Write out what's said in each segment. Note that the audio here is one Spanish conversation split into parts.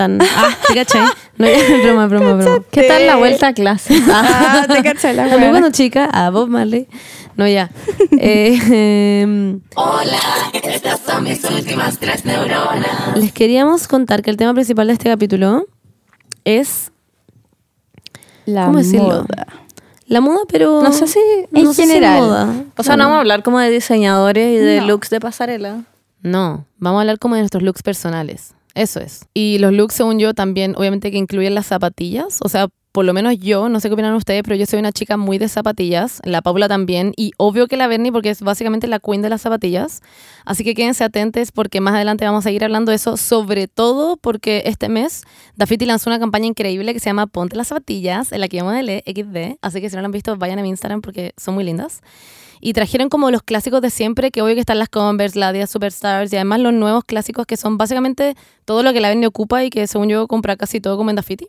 tan. Ah, ¿te cachai? No, ya, broma, broma, broma. ¿Qué tal la vuelta a clase? Ah, te cachai la A mí weá. cuando chica, a Bob Marley. No, ya. Eh, em, les queríamos contar que el tema principal de este capítulo es La ¿Cómo decirlo? moda. la moda, pero. No sé si- en no sé si general. moda. O sea, no vamos a hablar como de diseñadores y de No. looks de pasarela. No, vamos a hablar como de nuestros looks personales. Eso es. Y los looks, según yo, también, obviamente que incluyen las zapatillas. O sea, por lo menos yo, no sé qué opinan ustedes, pero yo soy una chica muy de zapatillas. La Paula también. Y obvio que la Bernie, porque es básicamente la queen de las zapatillas. Así que quédense atentos porque más adelante vamos a seguir hablando de eso. Sobre todo porque este mes Dafiti lanzó una campaña increíble que se llama Ponte las zapatillas, en la que yo modelé XD. Así que si no lo han visto, vayan a mi Instagram porque son muy lindas. Y trajeron como los clásicos de siempre, que obvio que están las Converse, la Adidas Superstars y además los nuevos clásicos que son básicamente todo lo que la Berni ocupa y que según yo compra casi todo como en Dafiti.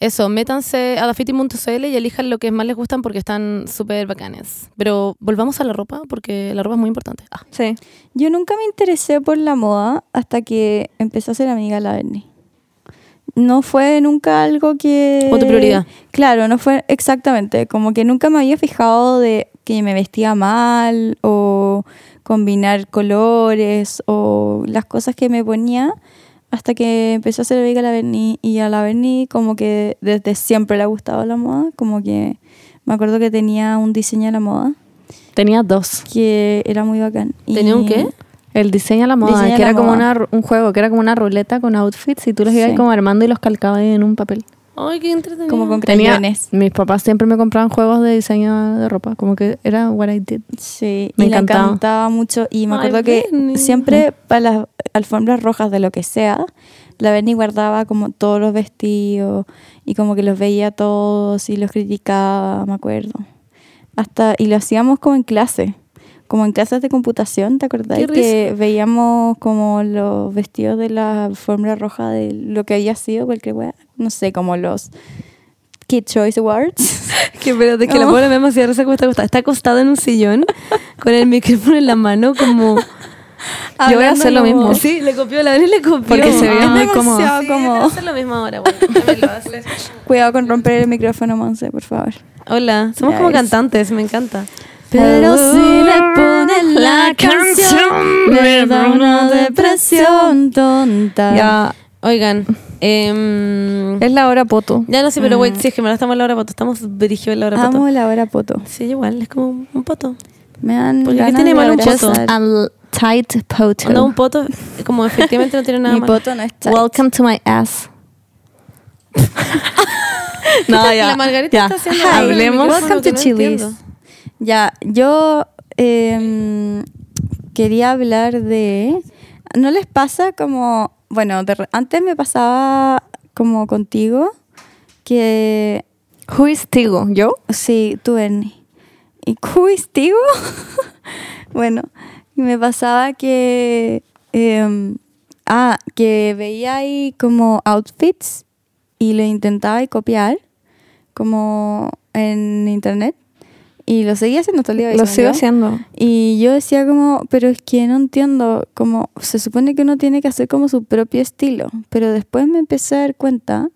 Eso, métanse a dafiti.cl y elijan lo que más les gustan porque están súper bacanes. Pero volvamos a la ropa porque la ropa es muy importante. Ah, Sí. Yo nunca me interesé por la moda hasta que empecé a ser amiga de la Bernie. No fue nunca algo que... Tu prioridad. Claro, no fue exactamente. Como que nunca me había fijado de que me vestía mal o combinar colores o las cosas que me ponía hasta que empezó a ser de la Bernie. Y a la Bernie como que desde siempre le ha gustado la moda. Como que me acuerdo que tenía un diseño de la moda Tenía dos. que era muy bacán. ¿Tenía un qué? El diseño a la moda, Diseño que la era como una, un juego, que era como una ruleta con outfits y tú los ibas Sí. como armando y los calcabas ahí en un papel. Ay, qué entretenido. Como con Tenía, mis papás siempre me compraban juegos de diseño de ropa, como que era what I did. Sí, Me y le encantaba. encantaba mucho. Y me Ay, acuerdo que siempre para las alfombras rojas de lo que sea, la Bernie guardaba como todos los vestidos y como que los veía todos y los criticaba, me acuerdo. Hasta, y lo hacíamos como en clase, como en clases de computación, ¿te acordás? Qué Que veíamos como los vestidos de la alfombra roja de lo que había sido cualquier wea. No sé, como los Kid Choice Awards. Que espérate, que la Oh. pobre me demasiado risa como está acostada. Está acostada en un sillón con el micrófono en la mano como... Yo voy a hacer lo mismo. Sí, le copió, la Berni le copió. Porque se ve Ah. muy cómodo. Sí, cómodo. voy a hacer lo mismo ahora, haces. Cuidado con romper el micrófono, Monse, por favor. Hola, somos Ya como ves. cantantes, me encanta. Pero si le ponen la canción, me da una depresión tonta. Ya, Oigan, em, es la hora poto. ya no sé, pero güey, sí, es que me la estamos en la hora poto. Estamos brígidos en la hora poto. Amo la hora poto. Sí, igual, es como un poto. Me dan Porque ¿qué ganas tiene de malo un poto? Al tight poto. Onda un poto, como efectivamente no tiene nada Mi malo. poto no está. Welcome to my ass. no, ya. La Margarita ya. está haciendo en Hablemos. Welcome to no Chili's. entiendo. Ya, yo em, quería hablar de... ¿No les pasa como... Bueno, de antes me pasaba como contigo que... Who is Tigo? ¿Yo? Sí, tú, Ernie. ¿Y Cuis, tío? bueno, me pasaba que... em, ah, que veía ahí como outfits y lo intentaba y copiar como en internet y lo seguía haciendo todo el día. Lo según sigo yo. haciendo. Y yo decía como, pero es que no entiendo, como se supone que uno tiene que hacer como su propio estilo, pero después me empecé a dar cuenta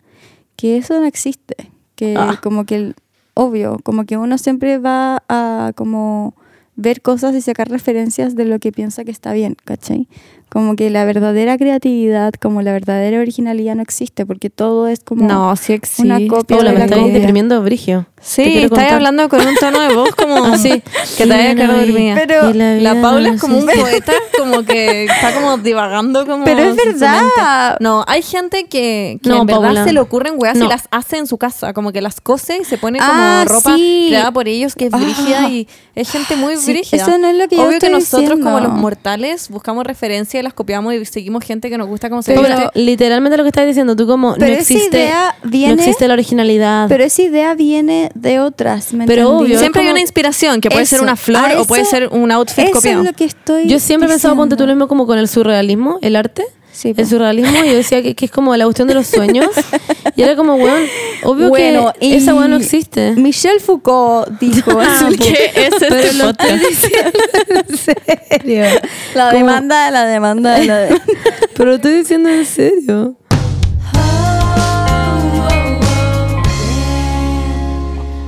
que eso no existe, que Ah. como que el, obvio, como que uno siempre va a como ver cosas y sacar referencias de lo que piensa que está bien, ¿cachai? Como que la verdadera creatividad, como la verdadera originalidad no existe, porque todo es como... No, sí existe. Una copia Hola, de me la estáis copia. deprimiendo, Brigio. Sí, contar. hablando con un tono de voz como así, que te vaya a quedar dormida. Pero- la La Paula no es como un existe. poeta, como que está como divagando como Pero es verdad. No, hay gente que, que No, en verdad Paula. se le ocurren weas No. y las hace en su casa, como que las cose y se pone como Ah, ropa sí. creada por ellos que es Ah. brígida y es gente muy Sí, brígida. eso no es lo que yo Obvio que estoy nosotros como diciendo. los mortales buscamos referencias y las copiamos y seguimos gente que nos gusta como se Pero- literalmente lo que estás diciendo, tú como Pero no esa existe, idea viene- no existe la originalidad. Pero esa idea viene de otras, ¿me Pero entendí? obvio, Siempre hay una inspiración, que puede ser Eso, una flor a o puede eso- ser un outfit Eso copiado. es lo que estoy Yo siempre he pensado, ponte tú lo mismo como con el surrealismo, el arte. Sí, el surrealismo yo decía que, que, es como la cuestión de los sueños y era como weón bueno, obvio bueno, que esa weón no existe. Michel Foucault dijo ah, que es este pero en serio. La como, demanda la demanda la de... pero lo estoy diciendo en serio.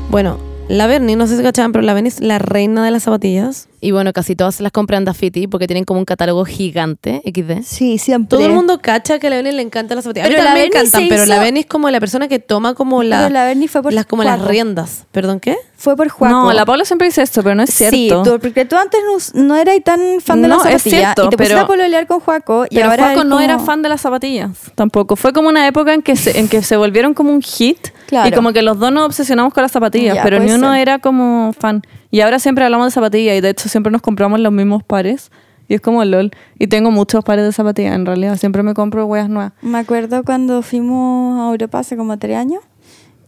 Bueno la Bernie, no sé si cachaban, pero la Bernie es la reina de las zapatillas. Y bueno, casi todas se las compran en Dafiti porque tienen como un catálogo gigante, XD. Sí, siempre. Todo el mundo cacha que a la Bernie le encantan las zapatillas. A mí Pero la también me encantan, pero la Bernie es como la persona que toma como la, Pero la Bernie fue por las, como las riendas. ¿Perdón qué? Fue por Juaco. No, la Paula siempre dice esto, pero no es cierto. Sí, tú, porque tú antes no, no eras tan fan de No, las es zapatillas cierto, y te pusiste pero- a pololear con Juaco y Pero ahora Juaco no era fan de las zapatillas tampoco. Fue como una época en que se, en que se volvieron como un hit Claro. y como que los dos nos obsesionamos con las zapatillas, Ya, pero ni uno ser. era como fan. Y ahora siempre hablamos de zapatillas y de hecho siempre nos compramos los mismos pares y es como lol. Y tengo muchos pares de zapatillas en realidad, siempre me compro huellas nuevas. Me acuerdo cuando fuimos a Europa hace como tres años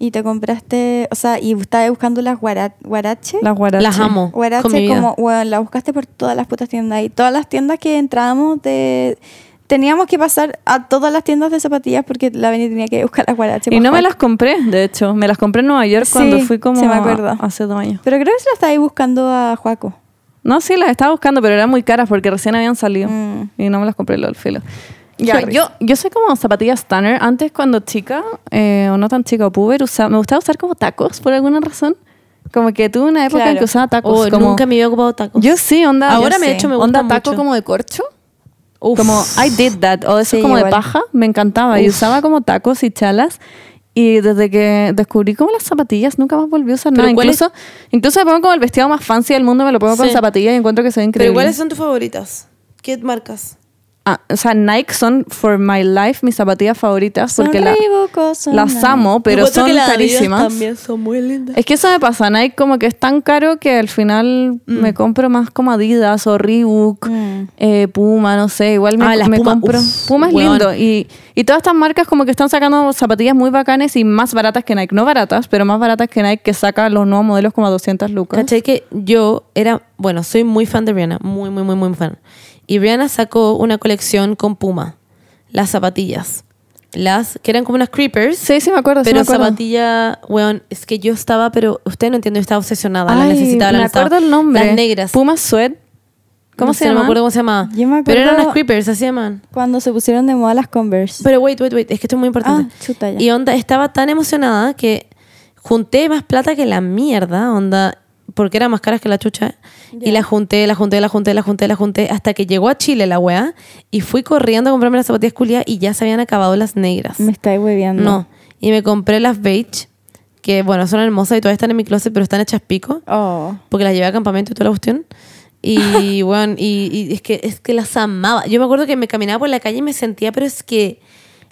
y te compraste, o sea, y estabas buscando las guara- guarache. Las guarache. Las amo. Guarache como, bueno, la buscaste por todas las putas tiendas y todas las tiendas que entrábamos de... Teníamos que pasar a todas las tiendas de zapatillas porque la Beni tenía que buscar las guarache. Y no me las compré, de hecho. Me las compré en Nueva York Sí, cuando fui como sí me acuerdo. a- hace dos años. Pero creo que se las estabais buscando a Juaco. No, sí, las estaba buscando, pero eran muy caras porque recién habían salido. Mm. Y no me las compré lol, filo. Ya, yo, yo soy como zapatillas Tanner. Antes, cuando chica, eh, o no tan chica, o puber, usaba, me gustaba usar como tacos por alguna razón. Como que tuve una época en que usaba tacos. Oh, como, nunca me había ocupado tacos. Yo sí, onda. Ahora yo me he hecho, me Onda gusta taco mucho. como de corcho. Uf. Como I did that. O eso Sí, como de paja. Me encantaba. Y usaba como tacos y chalas. Y desde que descubrí como las zapatillas, nunca más volví a usar nada. ¿cuál es- Incluso, incluso me pongo como el vestido más fancy del mundo, me lo pongo con zapatillas y encuentro que soy increíble. Pero ¿cuáles son tus favoritas? ¿Qué marcas? Ah, o sea, Nike son for my life mis zapatillas favoritas Son porque la- las amo, pero son que las carísimas. también son muy lindas. Es que eso me pasa, Nike como que es tan caro que al final Mm. me compro más como Adidas o Reebok, Mm. eh, Puma, no sé, igual me, Ah, las me Puma, compro. uf, Puma es weón. lindo y, y todas estas marcas como que están sacando zapatillas muy bacanes y más baratas que Nike, no baratas, pero más baratas que Nike que saca los nuevos modelos como a 200 lucas. ¿Cachai? Que yo era, bueno, soy muy fan de Rihanna, muy, muy, muy, muy fan. Y Rihanna sacó una colección con Puma, las zapatillas. Las que eran como unas creepers, Sí, sí me acuerdo, sí pero me acuerdo. zapatilla, weón, es que yo estaba, pero usted no entiende, yo estaba obsesionada, la Ay, necesitaba, la me acuerdo el nombre. Las negras. Puma Sweat. ¿Cómo No se llama? No me acuerdo cómo se llama. Yo me Pero eran unas creepers, así se llaman. Cuando se pusieron de moda las Converse. Pero wait, wait, wait, es que esto es muy importante. Ah, chuta, ya. Y onda, estaba tan emocionada que junté más plata que la mierda, onda, porque eran más caras que la chucha. Y la junté, la junté, la junté, la junté, la junté, hasta que llegó a Chile la wea. Y fui corriendo a comprarme las zapatillas culias y ya se habían acabado las negras. Me estáis hueveando. No. Y me compré las beige, que bueno, son hermosas y todavía están en mi closet, pero están hechas pico, Oh. porque las llevé a campamento y toda la cuestión. Y bueno, y, y es que es que las amaba. Yo me acuerdo que me caminaba por la calle y me sentía, pero es que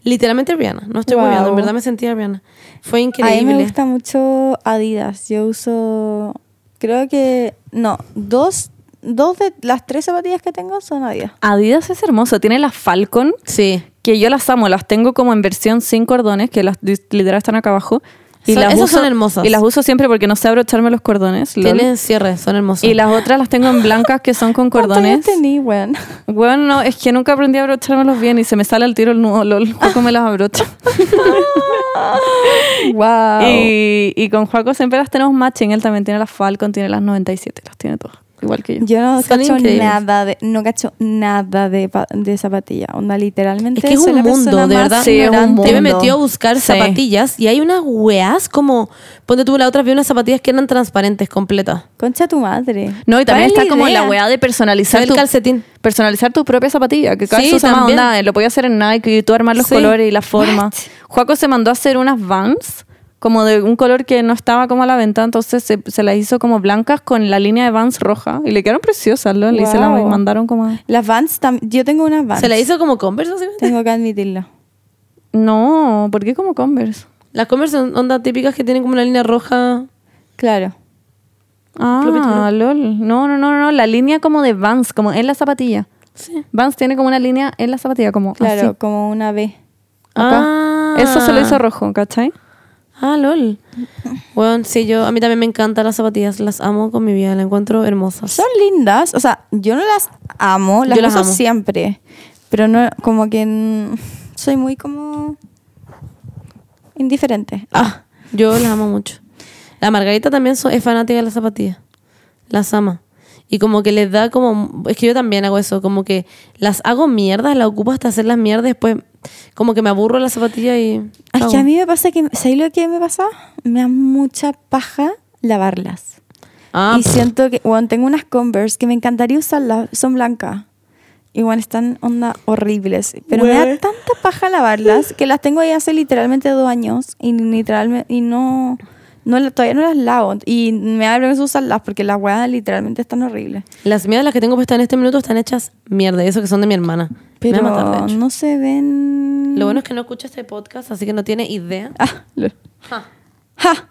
literalmente Rihanna. No estoy Wow. en verdad me sentía Rihanna. Fue A mí increíble. me gusta mucho Adidas. Yo uso, creo que, no, dos, dos de las tres zapatillas que tengo son Adidas. Adidas es hermoso, tiene las Falcon, Sí. que yo las amo, las tengo como en versión sin cordones, que las literal están acá abajo. Y Son- las esas uso, son hermosas. Y las uso siempre porque no sé abrocharme los cordones. Tienen cierre, son hermosas. Y las otras las tengo en blancas que son con cordones. ¿Cuántos años tení, weón? Bueno, no, es que nunca aprendí a abrochármelos bien y se me sale al tiro el nudo, lol. Juaco me las abrocha. wow. y, y con Juaco siempre las tenemos matching. Él también tiene las Falcon, tiene las 97, las tiene todas. Igual que yo. Yo no Son cacho increíbles. nada de, no cacho nada de, de zapatilla. Onda, literalmente. Es que es un la mundo, de verdad. Sí, es un ignorante. Yo me mundo. metí a buscar Sí. zapatillas y hay unas weas como. Ponte tú, la otra vi unas zapatillas que eran transparentes completas. Concha tu madre. No, y también ¿Cuál es está como la weá de personalizar ¿Sabes tu, el calcetín? personalizar tu propia zapatilla, que cada Sí, onda, lo podía hacer en Nike y tú armar los Sí. colores y la forma. Juaco se mandó a hacer unas Vans como de un color que no estaba como a la venta, entonces se, se las hizo como blancas con la línea de Vans roja y le quedaron preciosas, lol, y se las mandaron como a- Las Vans, yo tengo unas Vans. Se la hizo como Converse. Tengo que admitirlo. No, ¿por qué como Converse? Las Converse son ondas típicas que tienen como una línea roja. Claro. Ah, lol. No, no, no, no, la línea como de Vans, como en la zapatilla. Sí. Vans tiene como una línea en la zapatilla, como Claro, así. como una B. Acá. Ah. Eso se lo hizo rojo, ¿cachai? Ah, lol. Bueno, sí, yo, a mí también me encantan las zapatillas, las amo con mi vida, las encuentro hermosas. Son lindas, o sea, yo no las amo, las Yo las uso amo. siempre, pero no, como que soy muy como indiferente. Ah, yo las amo mucho. La Margarita también es fanática de las zapatillas. Las ama. Y como que les da como... Es que yo también hago eso. Como que las hago mierdas, las ocupo hasta hacer las mierdas. Después como que me aburro la zapatilla y... Es que a mí me pasa que, ¿sabes lo que me pasa? Me da mucha paja lavarlas. Ah, y siento que, bueno, tengo unas Converse que me encantaría usarlas, son blancas. Y bueno, están onda horribles. Pero me da tanta paja lavarlas que las tengo ahí hace literalmente dos años y literalmente, y no, no todavía no las lavo. Y me da vergüenza usarlas porque las weas literalmente están horribles. las mías, las que tengo puestas en este minuto, están hechas mierda. Y eso que son de mi hermana. Pero me va a matar, de hecho. no se ven. Lo bueno es que no escucha este podcast, así que no tiene idea. Ah, lo- Ja. ¡Ja!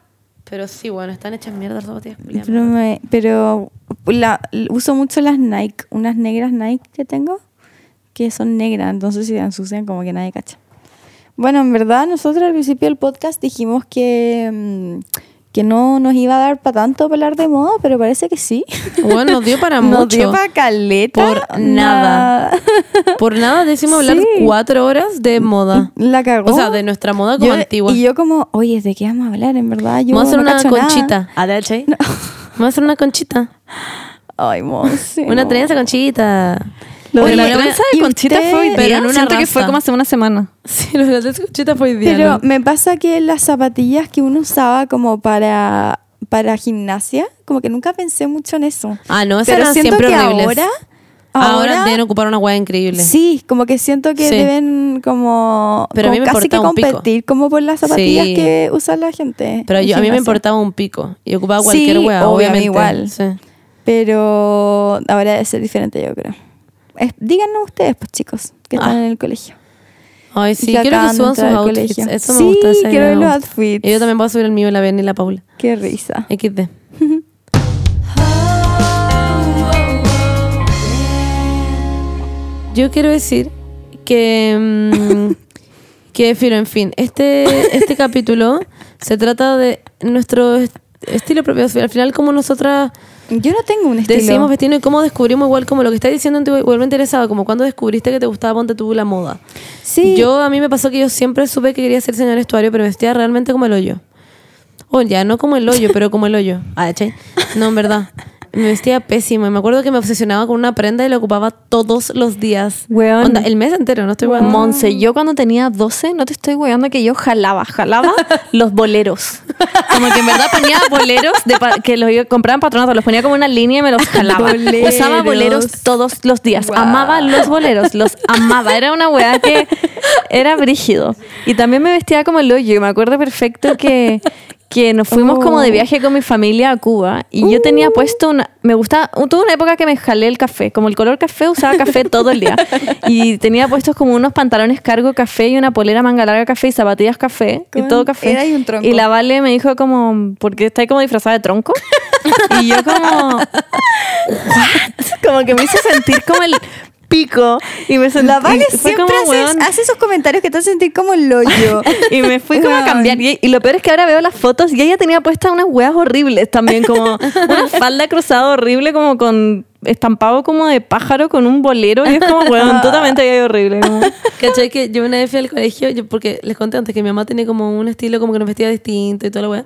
Pero sí, bueno, están hechas mierda las zapatillas. Pero, me- pero la- uso mucho las Nike, unas negras Nike que tengo, que son negras, entonces si se ensucian como que nadie cacha. Bueno, en verdad nosotros al principio del podcast dijimos que, mm, que no nos iba a dar para tanto hablar de moda, pero parece que sí. Bueno, nos dio para Nos mucho. dio para caleta. Por nada. Por nada decimos hablar Sí. cuatro horas de moda. La cagó. O sea, de nuestra moda como Yo- antigua. Y yo como, oye, ¿de qué vamos a hablar? En verdad, yo Vamos a hacer no una conchita. ¿Adalche? Vamos a hacer una conchita. Ay, monse, Una no. trenza conchita. Lo de la ¿y de Conchita usted? fue hoy Pero día. en una Siento que fue como hace una semana. Sí, lo de la trenza conchita fue hoy día. Pero ¿no? me pasa que las zapatillas que uno usaba como para, para gimnasia, como que nunca pensé mucho en eso. Ah, no, esas Pero eran siento siempre que horribles. ahora, Ahora, ahora, deben ocupar una hueá increíble. sí, como que siento que Sí. deben como, Pero a mí me casi que importaba un pico. competir como por las zapatillas Sí. que usa la gente. Pero yo, a mí me importaba un pico. Y ocupaba Sí, cualquier hueá, a mí obviamente. igual. Sí. Pero ahora debe ser diferente, yo creo. Es- díganos ustedes, pues chicos, que están Ah. en el colegio. Ay, sí, que quiero que suban sus outfits. Eso me Sí, gusta. esa quiero ver los outfits. Y yo también voy a subir el mío, la Ben y la Paula. Qué risa. XD. Yo quiero decir que. mm, que, filo, en fin, este, este capítulo se trata de nuestro est- estilo propio. Al final, como nosotras Yo no tengo un estilo. decimos vestirnos y cómo descubrimos, igual como lo que estás diciendo, te igual me interesaba, como cuando descubriste que te gustaba, ponte tú la moda. Sí. Yo, a mí me pasó que yo siempre supe que quería ser señor vestuario, pero vestía realmente como el hoyo. O ya, no como el hoyo, pero como el hoyo. Ah, ¿cachai? No, en verdad. Me vestía pésimo. Y me acuerdo que me obsesionaba con una prenda y la ocupaba todos los días. Weón. Onda, el mes entero, no estoy weando. Monse, yo cuando tenía 12, no te estoy weando que yo jalaba, jalaba los boleros. Como que en verdad ponía boleros de que los iba- compraba en patronato, los ponía como una línea y me los jalaba. Boleros. Usaba boleros todos los días. Wow. Amaba los boleros, los amaba. Era una weá que era brígido. Y también me vestía como el hoyo. Y me acuerdo perfecto que, que nos fuimos como de Oh. viaje con mi familia a Cuba. Y yo tenía puesto una. Me gustaba. Tuve una época que me jalé el café. Como el color café, usaba café todo el día. Y tenía puestos como unos pantalones cargo café y una polera manga larga café y zapatillas café. Y todo café. era ahí un tronco. Y la Vale me dijo como. ¿Por qué estáis como disfrazada de tronco? y yo como. "What?". Como que me hizo sentir como el pico. Y me sentí. La Vale fue siempre como, hace, weón, hace esos comentarios que te hacen sentir como el hoyo. y me fui como a cambiar. Y, y lo peor es que ahora veo las fotos y ella tenía puestas unas hueas horribles también, como una falda cruzada horrible, como con estampado como de pájaro con un bolero. Y es como, weón, totalmente ahí horrible. como- ¿Cachai? Que yo una vez fui al colegio, yo, porque les conté antes que mi mamá tenía como un estilo como que nos vestía distinto y toda la weá.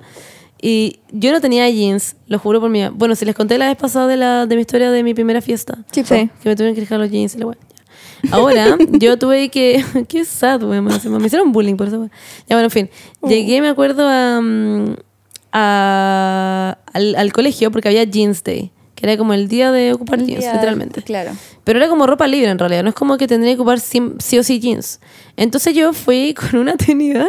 Y yo no tenía jeans, lo juro por mi Bueno, si les conté la vez pasada de, la, de mi historia de mi primera fiesta. Sí, Sí. Que me tuvieron que dejar los jeans y la. Ahora, yo tuve que. Qué sad, weón. Me hicieron bullying por eso. Ya, bueno, en fin. Llegué, me acuerdo, a, mm, a- al, al colegio porque había Jeans Day. Que era como el día de ocupar El jeans, literalmente. Claro. Pero era como ropa libre en realidad, no es como que tendría que ocupar sí, sí o sí jeans. Entonces yo fui con una tenida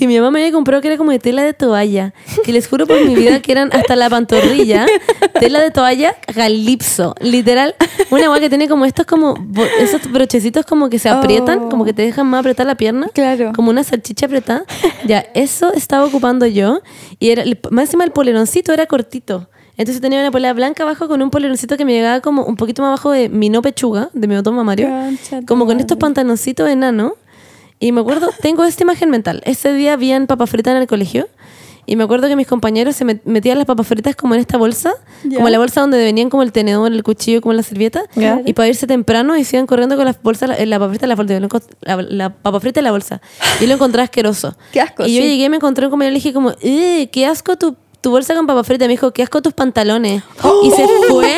que mi mamá me había comprado que era como de tela de toalla, que les juro por mi vida que eran hasta la pantorrilla, tela de toalla galipso, literal, una agua que tiene como estos como esos brochecitos como que se aprietan, Oh. como que te dejan más apretar la pierna, Claro. como una salchicha apretada. Ya, eso estaba ocupando yo y era más encima el poleroncito era cortito. Entonces tenía una polera blanca abajo con un poleroncito que me llegaba como un poquito más abajo de mi no pechuga, de mi botón mamario. Como con estos pantaloncitos enanos. Y me acuerdo, tengo esta imagen mental. Ese día habían papas fritas en el colegio. Y me acuerdo que mis compañeros se met- metían las papas fritas como en esta bolsa. Ya. Como la bolsa donde venían como el tenedor, el cuchillo, como la servilleta. Y para irse temprano y se iban corriendo con las bolsas, la, la papa frita en la bolsa. La, la papa frita en la bolsa. Y lo encontraba asqueroso. Qué asco, Y yo llegué y me encontré un compañero y le dije como, "Eh, qué asco tu, tu bolsa con papa frita. Me dijo, qué asco tus pantalones. Y se fue.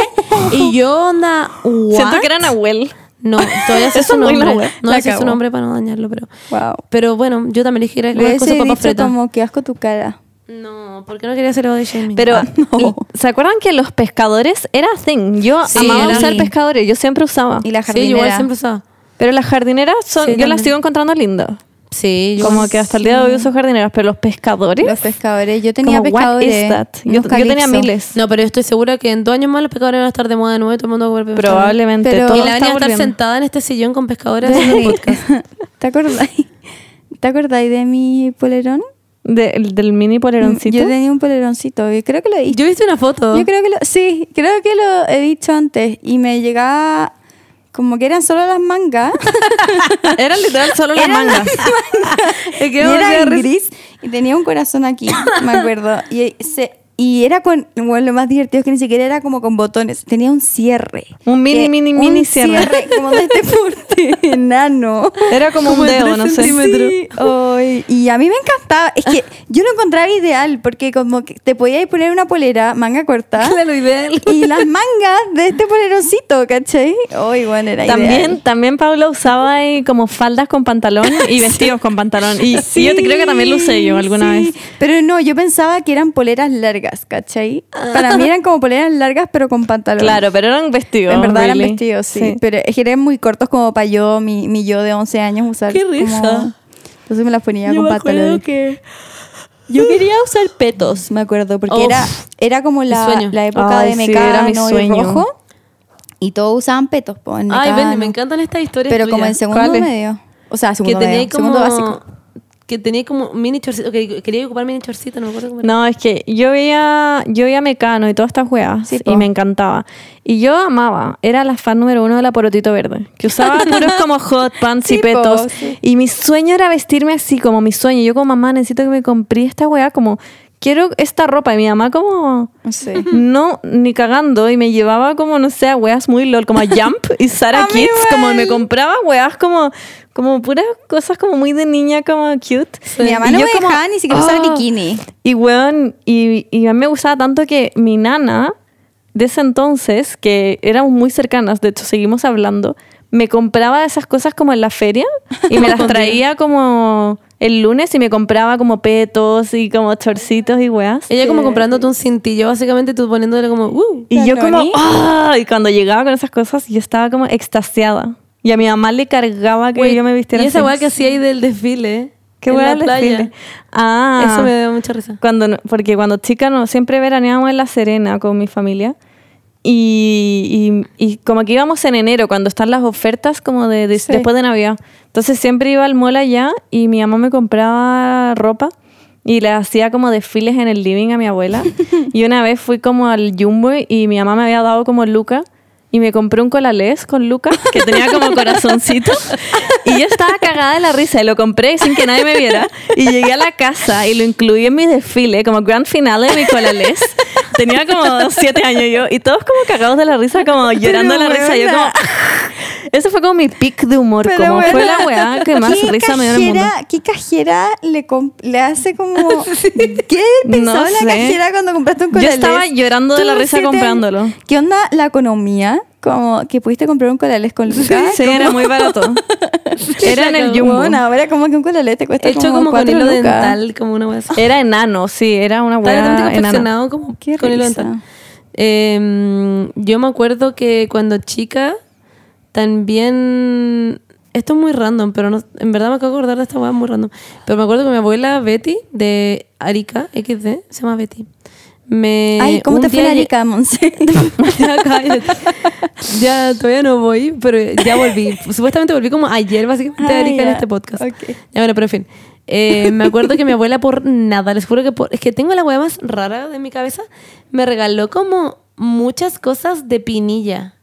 Y yo onda, Siento "What?". que era Nahuel. No, todavía sé su nombre. Nahuel. No decir su nombre para no dañarlo, pero. Wow. Pero bueno, yo también dije que era Le con papas fritas. como que asco tu cara. No, ¿por qué no quería hacer body shaming? Pero, Ah, no. ¿se acuerdan que los pescadores era thing? Yo Sí, amaba era usar pescadores, yo siempre usaba. Y la sí, yo igual jardinera. siempre usaba. Pero las jardineras, son, Sí, yo las sigo encontrando lindas. Sí, yo Como que hasta el día de hoy uso jardineras, pero los pescadores. Los pescadores. Yo tenía como, what pescadores. is that? Yo, yo tenía miles. No, pero yo estoy segura que en dos años más los pescadores van a estar de moda de nuevo y todo el mundo va a comer pescadores. Probablemente. Pero- todo Y la van a estar volviendo. sentada en este sillón con pescadores haciendo el podcast. ¿Te acordáis? ¿Te acordáis de mi polerón? De- del mini poleroncito. Yo tenía un poleroncito y creo que lo he Yo viste una foto. Yo creo que lo, sí, creo que lo he dicho antes y me llegaba como que eran solo las mangas Eran literal solo las Eran mangas. Y que era gris y tenía un corazón aquí, me acuerdo. Y se y era con, bueno, lo más divertido es que ni siquiera era como con botones, tenía un cierre. Un mini, Que- mini, un mini cierre. como de este porte, enano. Era como, Como un de dedo, no sé. Sí, ay, y a mí me encantaba. Es que yo lo encontraba ideal porque como que te podías poner una polera, manga corta. Claro, ideal. Y las mangas de este poleroncito, ¿cachai? Ay, bueno, era También, ideal. también Paula usaba ahí como faldas con pantalón y vestidos con pantalón. Y, y yo te creo que también lo usé yo alguna sí. vez. Pero no, yo pensaba que eran poleras largas, ¿cachai? Para mí eran como poleras largas, pero con pantalón. Claro, pero eran vestidos. En verdad eran vestidos, sí. Pero es que eran muy cortos como para yo, mi, mi yo de 11 años, usar. ¡Qué risa! como- Entonces me las ponía Yo con me pantalón. que... Yo quería usar petos, me acuerdo, porque Uf, era, era como la, la época Ay, de sí, Mecano y sueño. Rojo. Y todos usaban petos, po, en Ay, Mecano. Me encantan estas historias Pero como en segundo medio. O sea, que segundo tenía medio. como... Segundo básico. Que tenía como mini chorcito. Que quería ocupar mini chorcito, no me acuerdo cómo era. No, es que yo veía, yo veía Mecano y todas estas weas Sí, y me encantaba. Y yo amaba, era la fan número uno de la Porotito Verde, que usaba puros como hot pants Sí, y po, petos. sí. Y mi sueño era vestirme así, como mi sueño. Yo como mamá necesito que me compré esta wea, como quiero esta ropa. Y mi mamá como... No sé. No, ni cagando. Y me llevaba como, no sé, a weas muy lol, como a Jump y Sarah A mí Kids. Como me compraba weas como, como puras cosas como muy de niña, como cute. Mi mamá Y no yo me como, dejaba ni siquiera usar "Ah". bikini. Y weón, y, y a mí me gustaba tanto que mi nana, de ese entonces, que éramos muy cercanas, de hecho seguimos hablando, me compraba esas cosas como en la feria y me las traía como el lunes y me compraba como petos y como chorcitos y weas. Ella como comprándote un cintillo, básicamente tú poniéndole como... Uh, Y yo como. ¡ah! Y cuando llegaba con esas cosas, yo estaba como extasiada. Y a mi mamá le cargaba que yo me vistiera Y esa weá que hacía ahí del desfile. ¿Qué en weá la del playa. desfile? Ah. Eso me da mucha risa. Cuando, no- porque cuando chica no, siempre veraneábamos en La Serena con mi familia. Y, y, y como que íbamos en enero, cuando están las ofertas como de, de- Sí. después de Navidad. Entonces siempre iba al mall allá y mi mamá me compraba ropa y le hacía como desfiles en el living a mi abuela. y una vez fui como al Jumbo y mi mamá me había dado como Luca. Y me compré un colalés con Luca que tenía como corazoncito. Y yo estaba cagada de la risa y lo compré sin que nadie me viera. Y llegué a la casa y lo incluí en mi desfile como grand finale de mi colalés. Tenía como siete años yo y todos como cagados de la risa, como llorando de la risa. Yo como... Ese fue como mi pic de humor, Pero como fue la weá que más ¿qué risa me dio en el mundo. ¿Qué cajera le, hace como... ¿Qué No pensaba la sé. cajera cuando compraste un Yo colalés? estaba llorando de la risa comprándolo. ¿Qué onda la economía? Como que pudiste comprar un colalés con lucas. Sí, era muy barato. Era en el Jumbo. Bueno, ahora como que un colalés te cuesta Hecho como, como con hilo lucas. dental, como una. Era enano, sí, era una enana. confeccionado como Qué con hilo dental. Eh, yo me acuerdo que cuando chica también... Esto es muy random, pero no, en verdad me acabo de acordar de esta weá muy random. Pero me acuerdo que mi abuela Betty de Arica, XD, se llama Betty. Me, Ay, ¿cómo te fue lle- Arica, Monse? ya, todavía no voy, pero ya volví. Supuestamente volví como ayer, básicamente, Ah, a Erika en este podcast. Ok. Ya, bueno, pero en fin. Eh, me acuerdo que mi abuela por nada, les juro que por... Es que tengo la hueá más rara de mi cabeza. Me regaló como muchas cosas de pinilla.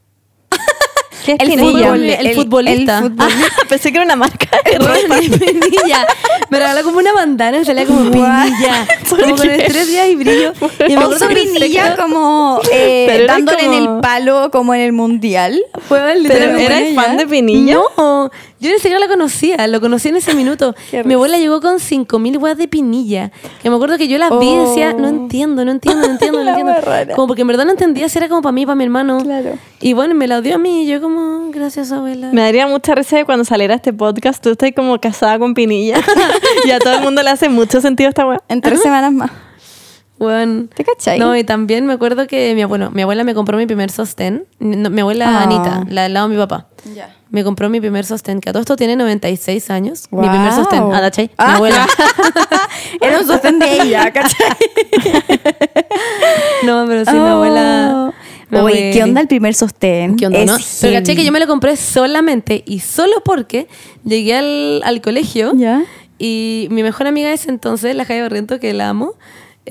¿Qué es El pinilla? fútbol. el futbolista. el futbol- Ah, pensé que era una marca de ropa. pinilla. Me regaló como una bandana y salía como pinilla. ¿Por Como con estrellas y brillo. Y me acuerdo pinilla como eh, Pero era dándole en como- el palo como en el mundial. Fue Pero literalmente ¿eras ella. fan de Pinilla? No, yo ni siquiera la conocía, lo conocí en ese minuto. Mi abuela llegó con 5000 weas de pinilla. Que me acuerdo que yo las vi y decía, no Oh. entiendo, no entiendo, no entiendo, no entiendo. wea rara. Como porque en verdad no entendía si era como para mí, para mi hermano. Claro. Y bueno, me la dio a mí y yo como, gracias abuela. Me daría mucha risa de cuando saliera este podcast, tú estás como casada con Pinilla. y a todo el mundo le hace mucho sentido esta weá. En tres semanas más. Bueno, ¿Te cachai? No, y también me acuerdo que mi, bueno, mi abuela me compró mi primer sostén. No, mi abuela Ah. Anita, la del lado de mi papá. Ya. Me compró mi primer sostén, que a todo esto tiene 96 años. Mi primer sostén. Ah, ¿cachai? Mi Ah. abuela. Era un sostén de ella, ¿cachai? No, pero sí, mi abuela. mi Oye, ¿qué onda el primer sostén? ¿Qué onda, Es no? Pero caché que yo me lo compré solamente y solo porque llegué al, al colegio ¿Ya? y mi mejor amiga de ese entonces, la Javi Barriento, que la amo,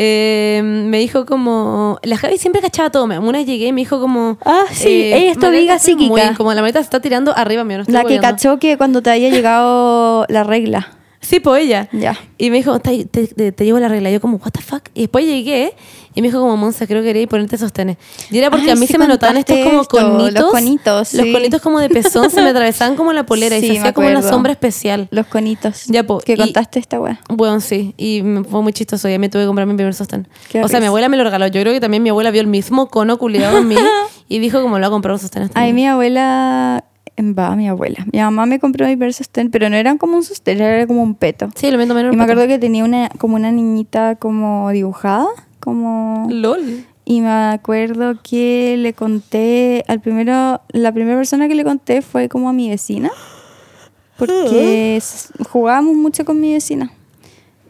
eh, me dijo como... La Javi siempre cachaba todo. me- Una vez llegué y me dijo como... Ah, sí, ella es tu Margarita, amiga estoy muy- psíquica. como la maleta se está tirando arriba mío, no La que cachó que cuando te había llegado la regla. Sí, pues ella. Ya. Y me dijo, te, te, llevo la regla. Yo como, what the fuck? Y después llegué y me dijo como, Monza, creo que quería ponerte sostenes. Y era porque Ay, a mí sí se me notaban estos como esto, los conitos. conitos, Los conitos como de pezón se me atravesaban como la polera y se hacía como una sombra especial. Los conitos. Ya, po, Que contaste esta weá. Bueno, sí. Y fue muy chistoso. Y me tuve que comprar mi primer sostén. Qué o sea, mi abuela me lo regaló. Yo creo que también mi abuela vio el mismo cono culiado en mí y dijo como lo va a comprar un sostén. este Ay, niño". mi abuela. Va, mi abuela. Mi mamá me compró mi primer sostén, pero no eran como un sostén, era como un peto. Sí, lo menos. Y me acuerdo que tenía una, como una niñita como dibujada, como... LOL. Y me acuerdo que le conté, al primero, la primera persona que le conté fue como a mi vecina, porque jugábamos mucho con mi vecina.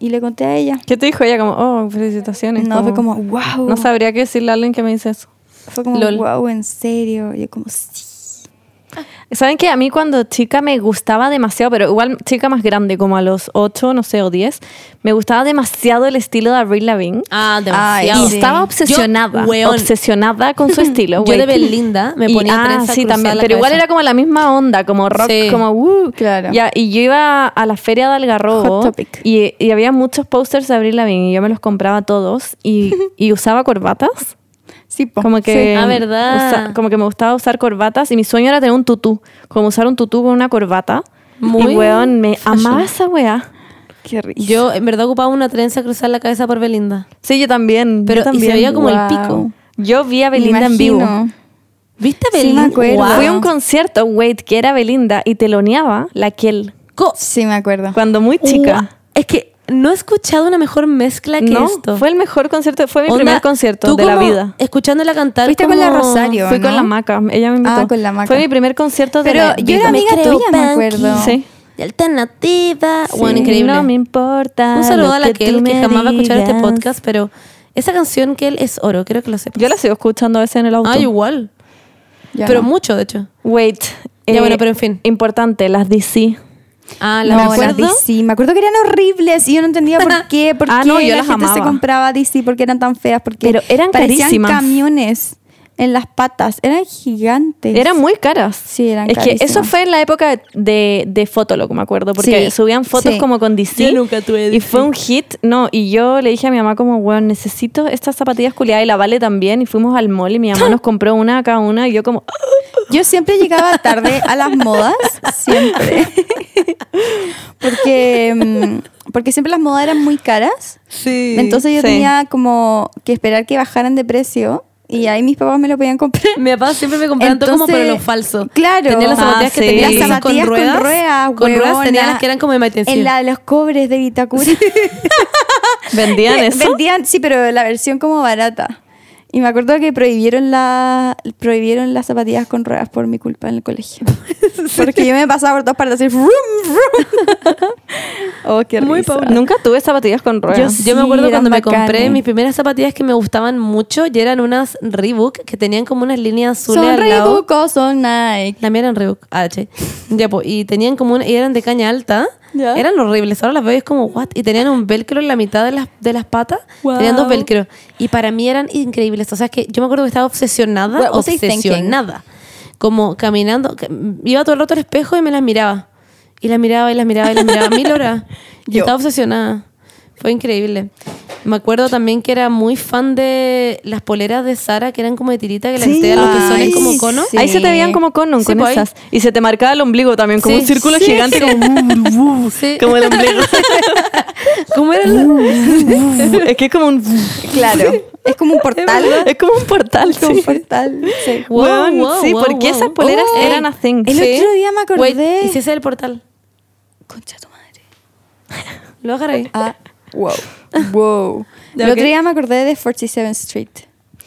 Y le conté a ella. ¿Qué te dijo ella? Como, oh, felicitaciones. No, fue como, wow. No sabría qué decirle a alguien que me dice eso. Fue como, Lol. wow, en serio. Y yo como, sí. ¿Saben que a mí cuando chica me gustaba demasiado, pero igual chica más grande, como a los 8, no sé, o 10, me gustaba demasiado el estilo de Avril Lavigne. Ah, Ay, demasiado. Y sí. estaba obsesionada, Yo, obsesionada con su estilo. Yo de. Belinda me Y- ponía ah, trenza sí, cruzada también. Pero igual era como la misma onda, como rock, Sí. como uh. Claro. Ya, y yo iba a la feria de Algarrobo y, y había muchos posters de Avril Lavigne y yo me los compraba todos y, y usaba corbatas. Sí, po. Como que, Ah, ¿verdad? usa- como que me gustaba usar corbatas y mi sueño era tener un tutú, como usar un tutú con una corbata. Muy y weón, me fashion. amaba esa weá. Qué risa. Yo en verdad ocupaba una trenza cruzada en la cabeza por Belinda. Sí, yo también. Pero yo y se también. veía como el pico. Yo vi a Belinda en vivo. ¿Viste a Sí, me Belinda? acuerdo. Fui a un concierto, wait, que era Belinda y teloneaba la Kiel Co- Sí, me acuerdo. cuando muy chica. Es que no he escuchado una mejor mezcla que no, esto. fue el mejor concierto, fue mi Onda, primer concierto tú de la vida. Escuchándola cantar. Fuiste con la Rosario. Fui ¿no? con la Maca, ella me invitó. Ah, con la Maca. Fue mi primer concierto de Pero la yo vida. era amiga creo tuya, me acuerdo. Sí. Y alternativa. Sí, Bueno, increíble. No me importa. un saludo lo a la que que me jamás va a escuchar este podcast, pero esa canción que él es oro, creo que lo sepas. Yo la sigo escuchando a veces en el auto. Ah, igual. Ya pero no. mucho, de hecho. Wait. eh, Ya, bueno, pero en fin. Importante, las DC. Ah, la no, me las. DC. Me acuerdo que eran horribles y yo no entendía por qué. Por Ah, qué no, yo la las gente se amaba. compraba DC porque eran tan feas. Porque Pero eran parecían carísimas. camiones en las patas. Eran gigantes. Eran muy caras. Sí, eran Es que eso fue en la época de, de Fotolog, me acuerdo, porque Sí, subían fotos sí. como con DC. Yo nunca tuve Y fue un hit. No, y yo le dije a mi mamá como, bueno, necesito estas zapatillas culiadas y la Vale también. Y fuimos al mall y mi mamá nos compró una a cada una y yo como, Yo siempre llegaba tarde a las modas, siempre. porque, mm, porque siempre las modas eran muy caras. Sí. Entonces yo sí. tenía como que esperar que bajaran de precio y ahí mis papás me lo podían comprar. Mi papá siempre me compraban todo como Entonces, pero lo falso. claro. Tenía las Ah, zapatillas que sí. tenían Las zapatillas con con ruedas. Con ruedas tenía huevona. las que eran como de Maitencillo. En la de los cobres de Vitacura. ¿vendían eso? Vendían, sí, pero la versión como barata. Y me acuerdo que prohibieron, la, prohibieron las zapatillas con ruedas por mi culpa en el colegio. Porque yo me pasaba por todas partes así. Vroom, vroom. oh, qué Muy risa. Nunca tuve zapatillas con ruedas. Yo me Sí, acuerdo cuando me bacanes. compré mis primeras zapatillas que me gustaban mucho y eran unas Reebok que tenían como unas líneas azules Son al lado. Reebok o son Nike. Mía eran Reebok, ah, che. Ya, pues, y tenían como una, y eran de caña alta. Ya. Eran horribles, ahora las veo y es como, what? Y tenían un velcro en la mitad de las, de las patas. Wow. Tenían dos velcros. Y para mí eran increíbles. O sea, es que yo me acuerdo que estaba obsesionada, obsesionada. Como caminando, iba todo el rato al espejo y me las miraba. Y las miraba y las miraba y las miraba mil horas. Y Yo. estaba obsesionada. Fue increíble. Me acuerdo también que era muy fan de las poleras de Sara, que eran como de tirita, que las Sí. tenían los Ay, pezones como cono. sí. Ahí se te veían como cono Sí, con pues ahí. esas. Y se te marcaba el ombligo también, como Sí. un círculo Sí, gigante, sí. como, Sí. como el ombligo. ¿Cómo era la- es que es como un... Claro. Es como un portal. Es como un portal, Es como un sí. portal. Sí. Wow, Weón, wow, sí, wow, porque wow. esas poleras Oh, eran a thing. El Sí. otro día me acordé. Wait, ¿y si ese es el portal? Concha tu madre. Lo voy a dejar ahí. Ah, Wow. Wow. El otro día me acordé de 47th Street.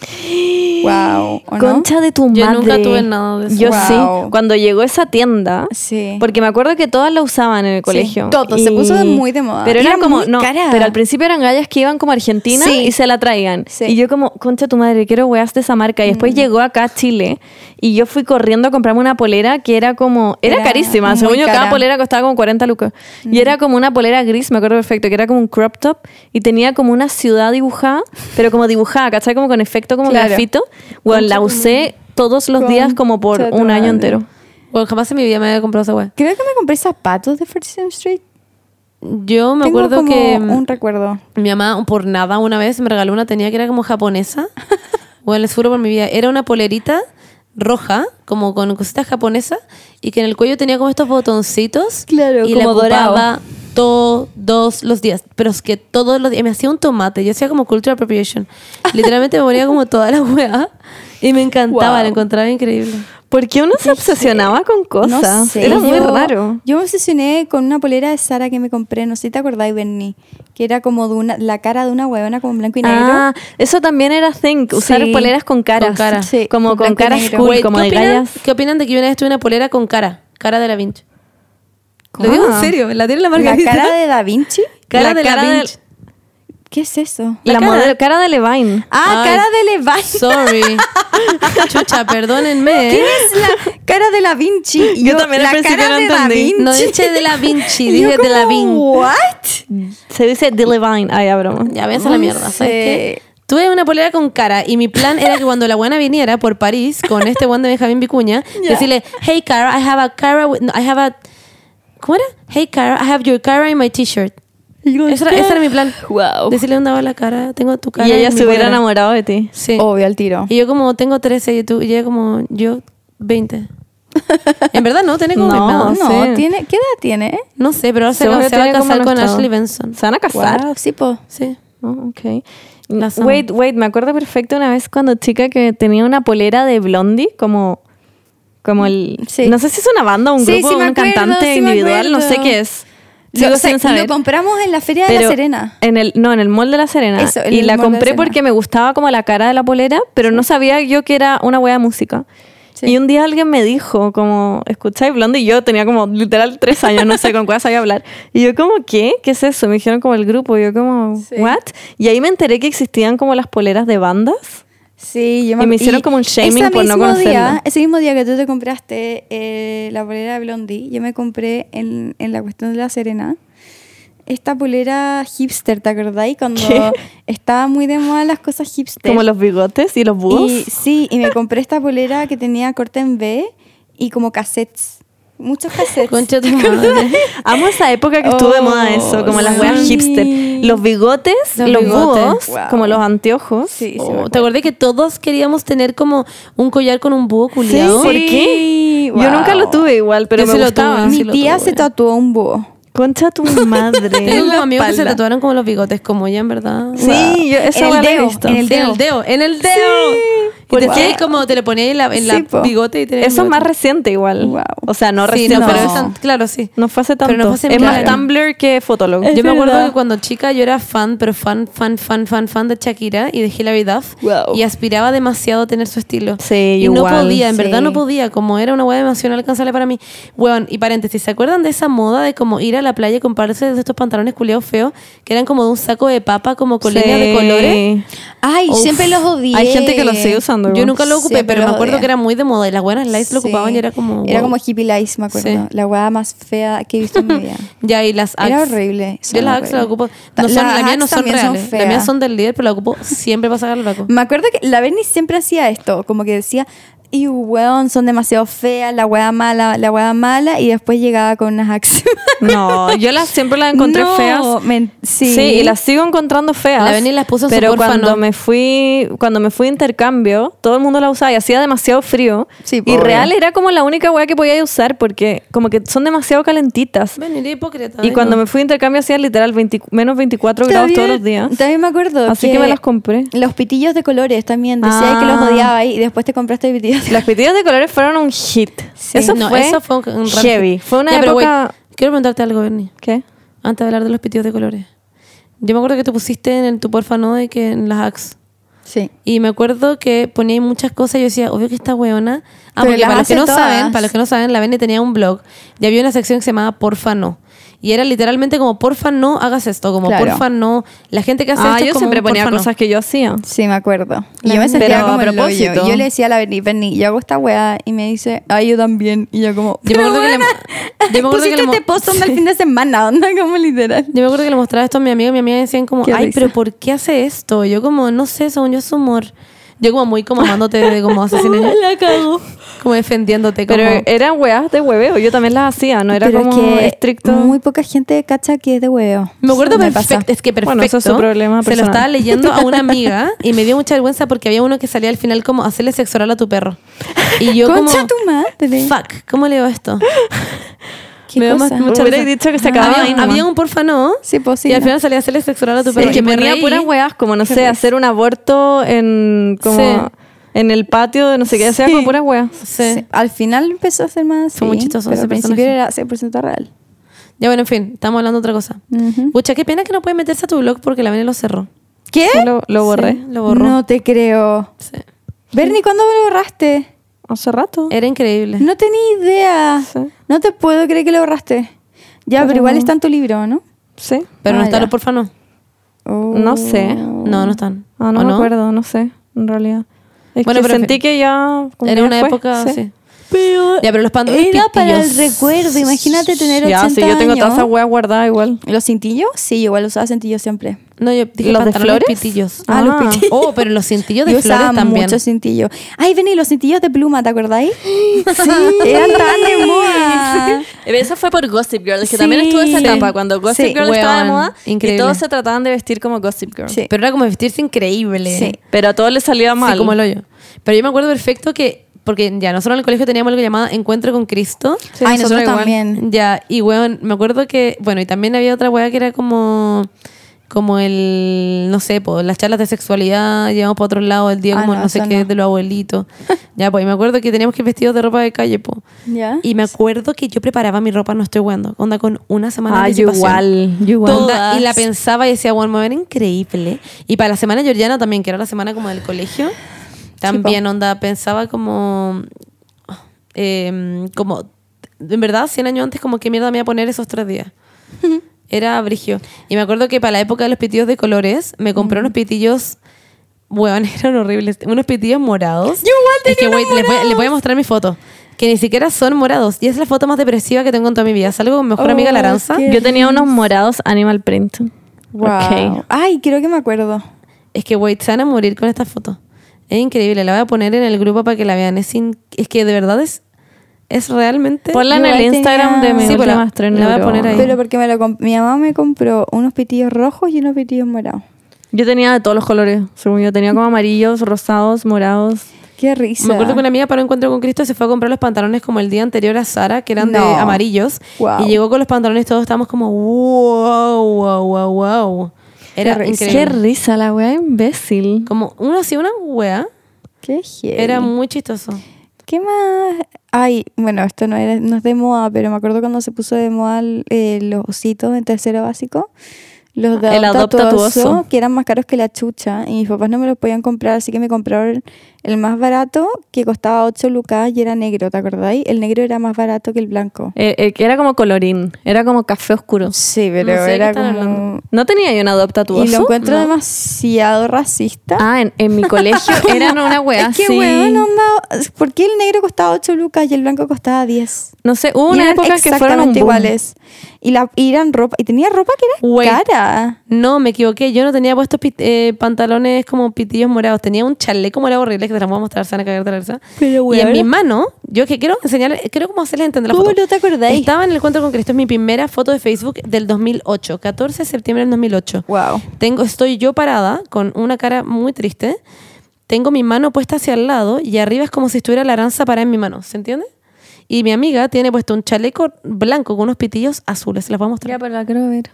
Wow. ¿o no? Concha de tu madre. Yo nunca tuve nada de eso. Yo Wow. sí. Cuando llegó esa tienda, Sí. porque me acuerdo que todas la usaban en el colegio. todo, se puso muy de moda. Pero era era como, muy no, cara. pero al principio eran gallas que iban como a Argentina Sí. y se la traían. Sí. Y yo como, concha tu madre, quiero weas de esa marca. Y Mm. después llegó acá a Chile y yo fui corriendo a comprarme una polera que era como, era, Era carísima. Según yo, cada cara. Mm. polera costaba como 40 lucas. Y era como una polera gris, me acuerdo perfecto, que era como un crop top y tenía como una ciudad dibujada, pero como dibujada, ¿cachai? Como con efecto como Claro. grafito. Bueno, la usé todos los días como por un año madre. entero. Bueno, jamás en mi vida me había comprado esa wea. Creo que me compré zapatos de 47th Street. Yo me Tengo acuerdo como que mm, un recuerdo. mi mamá, por nada, una vez me regaló una tenía que era como japonesa. bueno, les juro por mi vida. Era una polerita roja, como con cositas japonesas, y que en el cuello tenía como estos botoncitos. Claro, y como dorado. todos los días. Pero es que todos los días. Me hacía un tomate. Yo hacía como cultural appropriation. Literalmente me ponía como toda la weá. Y me encantaba, Wow. la encontraba increíble. ¿Por qué uno se obsesionaba con cosas? No sé. Era muy yo- raro. Yo me obsesioné con una polera de Sara que me compré, no sé si te acordáis, Bernie, que era como de una, la cara de una huevona como blanco y negro. Ah, eso también era think, usar Sí, poleras con caras. con cara. Sí, como con con caras cool, Wait, como ¿qué de opinan, gallas. ¿Qué opinan de que yo una vez tuve una polera con cara? Cara de la Vinci. Lo digo en Ah. serio, la tiene la la margarita. cara de Da Vinci. Cara La de cara la del- Vinci. ¿Qué es eso? La, La cara. modelo, cara de Levine. Ah, Ay. cara de Levi. Sorry. Chucha, perdónenme. ¿Quién es la cara de la Vinci? Yo también la principio cara no de entendí. Vinci. No dije de la Vinci, dije de la Vinci. ¿What? Se dice de Levine. Ay, ya broma. Ya ves a la mierda, ¿sabes qué? Tuve una polera con cara y mi plan era que cuando la buena viniera por París con este buen de Benjamín Vicuña, decirle, hey Cara, I have a Cara, with- no, I have a, ¿cómo era? Hey Cara, I have your Cara in my t-shirt. Ese era, ese era mi plan. Wow. Decirle dónde va la cara, tengo tu cara. Y ella se hubiera polera". enamorado de ti. Sí. Obvio, al tiro. Y yo como tengo 13 y tú, y ella como yo 20. en verdad no, tiene como No. No, sé. tiene, ¿qué edad tiene? No sé, pero ahora se, va- se va a casar con Ashley. Benson. ¿Se van a casar? Wow, sí, po. Sí. Oh, ok. Las amo. Wait, wait, me acuerdo perfecto una vez cuando chica que tenía una polera de Blondie, como, como el... Sí. No sé si es una banda, un grupo, sí un acuerdo, cantante individual, no sé qué es. Sigo o sea, sin saber. lo compramos en la Feria de Pero la Serena. En el, no, en el mall de la Serena. Eso, y la compré porque me gustaba como la cara de la polera, pero no sabía yo que era una wea de música. Sí. Y un día alguien me dijo, como, ¿escucháis Blondie? Y yo tenía como literal tres años, no sé con cuál sabía hablar. Y yo como, ¿qué? ¿Qué es eso? Me dijeron como el grupo. Y yo como, Sí. ¿what? Y ahí me enteré que existían como las poleras de bandas. Sí, yo Y me hicieron como un shaming por no. Día, ese mismo día que tú te compraste eh, la polera de Blondie, yo me compré en, en la cuestión de la Serena esta polera hipster, ¿te acordáis? Cuando ¿Qué? estaba muy de moda las cosas hipster. Como los bigotes y los búhos. Y, sí, y me compré esta polera que tenía corte en V y como cassettes. Muchos cassettes. Concha tu madre. Amo esa época que estuvo de moda eso, como las weas sí. hipster. Los bigotes, Los los, bigotes. búhos, Wow. como los anteojos. Sí, sí, Oh. ¿Te acordás que todos queríamos tener como un collar con un búho culiado? ¿Por qué? wow. Yo nunca lo tuve igual, pero Yo me sí lo gustaba. tuve. Mi sí lo tía tuve. se tatuó un búho. Concha tu madre. Tengo unos amigos que se tatuaron como los bigotes, como ella, en verdad. Sí, yo eso el lo he dedo, visto. en el Sí, en el dedo, en el dedo. Te Wow. como te lo ponías en la, en la Sí, po. bigote y te Eso es más reciente igual. Wow. O sea, no Sí, reciente, no, pero pero es tan- claro, sí. no fue hace tanto. Pero no fue hace es más claro. Tumblr que Fotolog. Es yo me acuerdo verdad. que cuando chica yo era fan, pero fan, fan, fan, fan, fan de Shakira y de Hilary Duff. Wow. Y aspiraba demasiado a tener su estilo. Sí, y no igual, podía, en verdad sí. no podía. Como era una hueá demasiado inalcanzable para mí. Weón, y paréntesis, ¿se acuerdan de esa moda de como ir a la playa y comprarse de estos pantalones culiados feos? Que eran como de un saco de papa, como con líneas de Sí. colores. Ay, Uf. siempre los odié. Hay gente que lo sigue usando. Yo nunca lo ocupé, pero me acuerdo que era muy de moda. Y las buenas lights lo ocupaban y era como. Era como hippie lights, me acuerdo. Sí. La hueá más fea que he visto en mi vida. Ya, y las Era Axe. horrible. Yo las Axe las ocupo. No son, las las mías no son reales. las mías son del líder, pero las ocupo siempre para sacar el vaco. Me acuerdo que la Bernie siempre hacía esto, como que decía, y weón, son demasiado feas, la weá mala, la weá mala, y después llegaba con unas Axe. No, yo las siempre las encontré No, feas. sí. Sí. y las sigo encontrando feas. La las puso su Pero porfa, cuando me fui, cuando me fui de intercambio, todo el mundo la usaba y hacía demasiado frío. Sí, y real era como la única weá que podía usar porque como que son demasiado calentitas. Ven, eres hipócrita. Y ay, cuando no. me fui de intercambio hacía literal 20 menos 24 grados todos los días. También me acuerdo. Así que me las compré. Los pitillos de colores también. Decía Ah. que los odiaba y después te compraste pitillos de Las pitillas de colores fueron un hit. Sí. Eso, No, fue eso fue un, heavy. Fue una Ya, pero época... wait, quiero preguntarte algo, Bernie. ¿Qué? Antes de hablar de los pitidos de colores. Yo me acuerdo que te pusiste en el tu porfa no de que en las ax. Sí. Y me acuerdo que ponía muchas cosas y yo decía, obvio que está weona. Ah, Pero porque para los que no todas. saben, para los que no saben, la Bene tenía un blog y había una sección que se llamaba Porfa no. Y era literalmente como, porfa no hagas esto, como Claro. porfa no. La gente que hace Ah, esto es yo como siempre un ponía porfa no. cosas que yo hacía. Sí, me acuerdo. Y yo me sentía Pero como a el hoyo. propósito. Y Yo le decía a la Berni, Berni, yo hago esta weá. Y me dice, ay, yo también. Y yo como, Yo me acuerdo que le- yo me acuerdo que le mo- este post onda el fin de semana, onda como literal. Yo me acuerdo que le mostraba esto a mi amiga y mi amiga decían como, Qué ay, risa. pero ¿por qué hace esto? Yo como, no sé, según yo es humor. Yo como muy como amándote de como asesino. la cago. Como defendiéndote. Como, Pero eran weas de hueveo, yo también las hacía, no era Pero como es que estricto. Muy poca gente cacha que es de huevo. Me acuerdo Me perfecto, pasa. es que perfecto. Bueno, eso es su problema Se lo estaba leyendo a una amiga y me dio mucha vergüenza porque había uno que salía al final como hacerle sexo oral a tu perro. Y yo Concha como tu madre. fuck, ¿cómo leo esto? ¿Qué Me cosa? más- Hubiera dicho que se acababa había, ahí nomás. había un porfa no. Sí, pues sí, Y al final salía a hacerle sexo oral a tu Sí, perro. es que y me ponía reí. puras weas, como no sé, hacer un aborto en como Sí. En el patio de no sé qué, hacía Sí. como puras weas. Sí. Sí, Al final empezó a ser más Fue muy Pero al principio era 100% real. Ya bueno, en fin, estamos hablando de otra cosa. Ujú. Pucha, qué pena que no puede meterse a tu blog porque la Bene lo cerró. ¿Qué? Lo, lo borré. Lo borró. No te creo. Sí. Bernie, ¿cuándo lo borraste? Hace rato. Era increíble. No tenía idea. Sí. No te puedo creer que lo borraste. Ya, pero, Pero- igual está en tu libro, ¿no? Sí. Pero no Ah, está ya. los porfa no. Oh. No sé. No, no están. Ah, no ¿O me acuerdo, no sé, en realidad. Es Bueno, que pero sentí que ya como Era una fue, época, sí. sí. Pero Ya, pero los pantalones era para el recuerdo. Imagínate tener 80 Ya, sí, yo tengo todas esas weas guardadas igual. ¿Los cintillos? Sí, igual usaba cintillos siempre. No, yo dije ¿Los de flores? pitillos. Ah, los Ah. pitillos. Oh, pero los cintillos de yo flores usaba también. muchos cintillos. Ay, vení, los cintillos de pluma, ¿te acordáis? Sí. Eran tan de moda. Eso fue por Gossip Girl, es que Sí. también estuvo esa Sí. etapa cuando Gossip Sí, Girl estaba de moda increíble. y todos se trataban de vestir como Gossip Girl. Sí. Pero era como vestirse increíble. Sí. Pero a todos les salía mal. Sí, como el hoyo. Pero yo me acuerdo perfecto que, porque ya nosotros en el colegio teníamos algo llamado Encuentro con Cristo. Sí, Ay, nosotros también. Ya, y weón, me acuerdo que, bueno, y también había otra weá que era como, como el, no sé, po, las charlas de sexualidad, llevamos para otro lado el día Ah, como no, no, sé qué no. de los abuelitos. ya, pues, y me acuerdo que teníamos que ir vestidos de ropa de calle, po. ¿Ya? Y me acuerdo que yo preparaba mi ropa, no estoy jugando, onda con una semana de Ah, yo anticipación. igual, igual. Y la pensaba y decía, bueno, me va a ver increíble. Y para la semana georgiana también, que era la semana como del colegio, también, onda, pensaba como, eh, como, en verdad, 100 años antes, como qué mierda me iba a poner esos tres días. Era brigio. Y me acuerdo que para la época de los pitillos de colores, me compré unos pitillos, weón, eran horribles, unos pitillos morados. Yo igual es que, wait, les voy, les voy a mostrar mi foto. Que ni siquiera son morados. Y es la foto más depresiva que tengo en toda mi vida. Salgo con mi mejor Oh, amiga Laranza. Yo tenía unos morados animal print. Wow. Ay, creo que me acuerdo. Es que, wait, se van a morir con esta foto. Es increíble. La voy a poner en el grupo para que la vean. Es, in- es que de verdad es, es realmente... Ponla en el Instagram de mi Sí, última estreno. la voy a poner ahí. Pero porque me lo comp- mi mamá me compró unos pitillos rojos y unos pitillos morados. Yo tenía de todos los colores, según yo. Tenía como amarillos, rosados, morados. Qué risa. Me acuerdo que una amiga para un encuentro con Cristo se fue a comprar los pantalones como el día anterior a Sara, que eran de amarillos. Wow. Y llegó con los pantalones todos estábamos como, wow, wow, wow, wow. Era Qué risa. Qué increíble. risa la wea imbécil. Como uno así, una wea. Qué heavy. Era muy chistoso. ¿Qué más? Ay, bueno, esto no, era, no es de moda, pero me acuerdo cuando se puso de moda eh, los ositos en tercero básico. Los de El Adopta Adopta tu tu oso. que eran más caros que la chucha. Y mis papás no me los podían comprar, así que me compraron el más barato, que costaba 8 lucas y era negro, ¿te acordáis? El negro era más barato que el blanco. Eh, eh, que era como colorín. Era como café oscuro. Sí, pero No sé era como... hablando. ¿No tenía yo una adopta tu Y lo encuentro No. demasiado racista. Ah, en, en mi colegio eran una wea es que, weón, onda, ¿por qué el negro costaba 8 lucas y el blanco costaba 10? No sé, hubo una época que fueron un boom. iguales. Y, la, y eran ropa, y tenía ropa que era Wait. cara. No, me equivoqué. Yo no tenía puestos eh, pantalones como pitillos morados. Tenía un chaleco morado horrible que te la voy a mostrar, se van a cagar de la risa. Pero, Y en mi mano, yo que quiero enseñar, quiero como hacerles entender la ¿Cómo foto. no te acordáis? Estaba en el encuentro con Cristo, es mi primera foto de Facebook del 2008, 14 de septiembre del 2008. Wow. Tengo, estoy yo parada con una cara muy triste. Tengo mi mano puesta hacia el lado y arriba es como si estuviera la aranza parada en mi mano, ¿se entiende? Y mi amiga tiene puesto un chaleco blanco con unos pitillos azules, se las voy a mostrar. Ya, pero la quiero ver.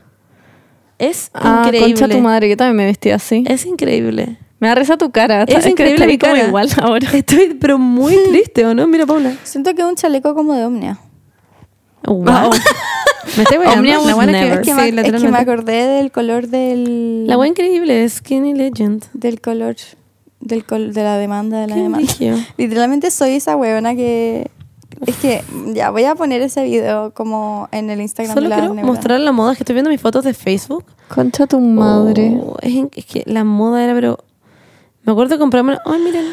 Es Ah, increíble. concha tu madre, yo también me vestía así. Es increíble. Me da risa tu cara. Es increíble mi como cara. igual ahora. Estoy pero muy triste, ¿o no? Mira, Paula. Siento que es un chaleco como de Omnia. Wow. Me estoy. Omnia La buena never. que, Es que, sí, me, es que me acordé del color del... La buena increíble, Skinny Legend. Del color... Del col- de la demanda, de la demanda. Literalmente soy esa huevona que... Es que, ya, voy a poner ese video como en el Instagram Solo de la quiero neurona. mostrar la moda, que estoy viendo mis fotos de Facebook. Concha tu madre. Oh, es, es que la moda era, pero... Me acuerdo de comprarme... Ay, miren.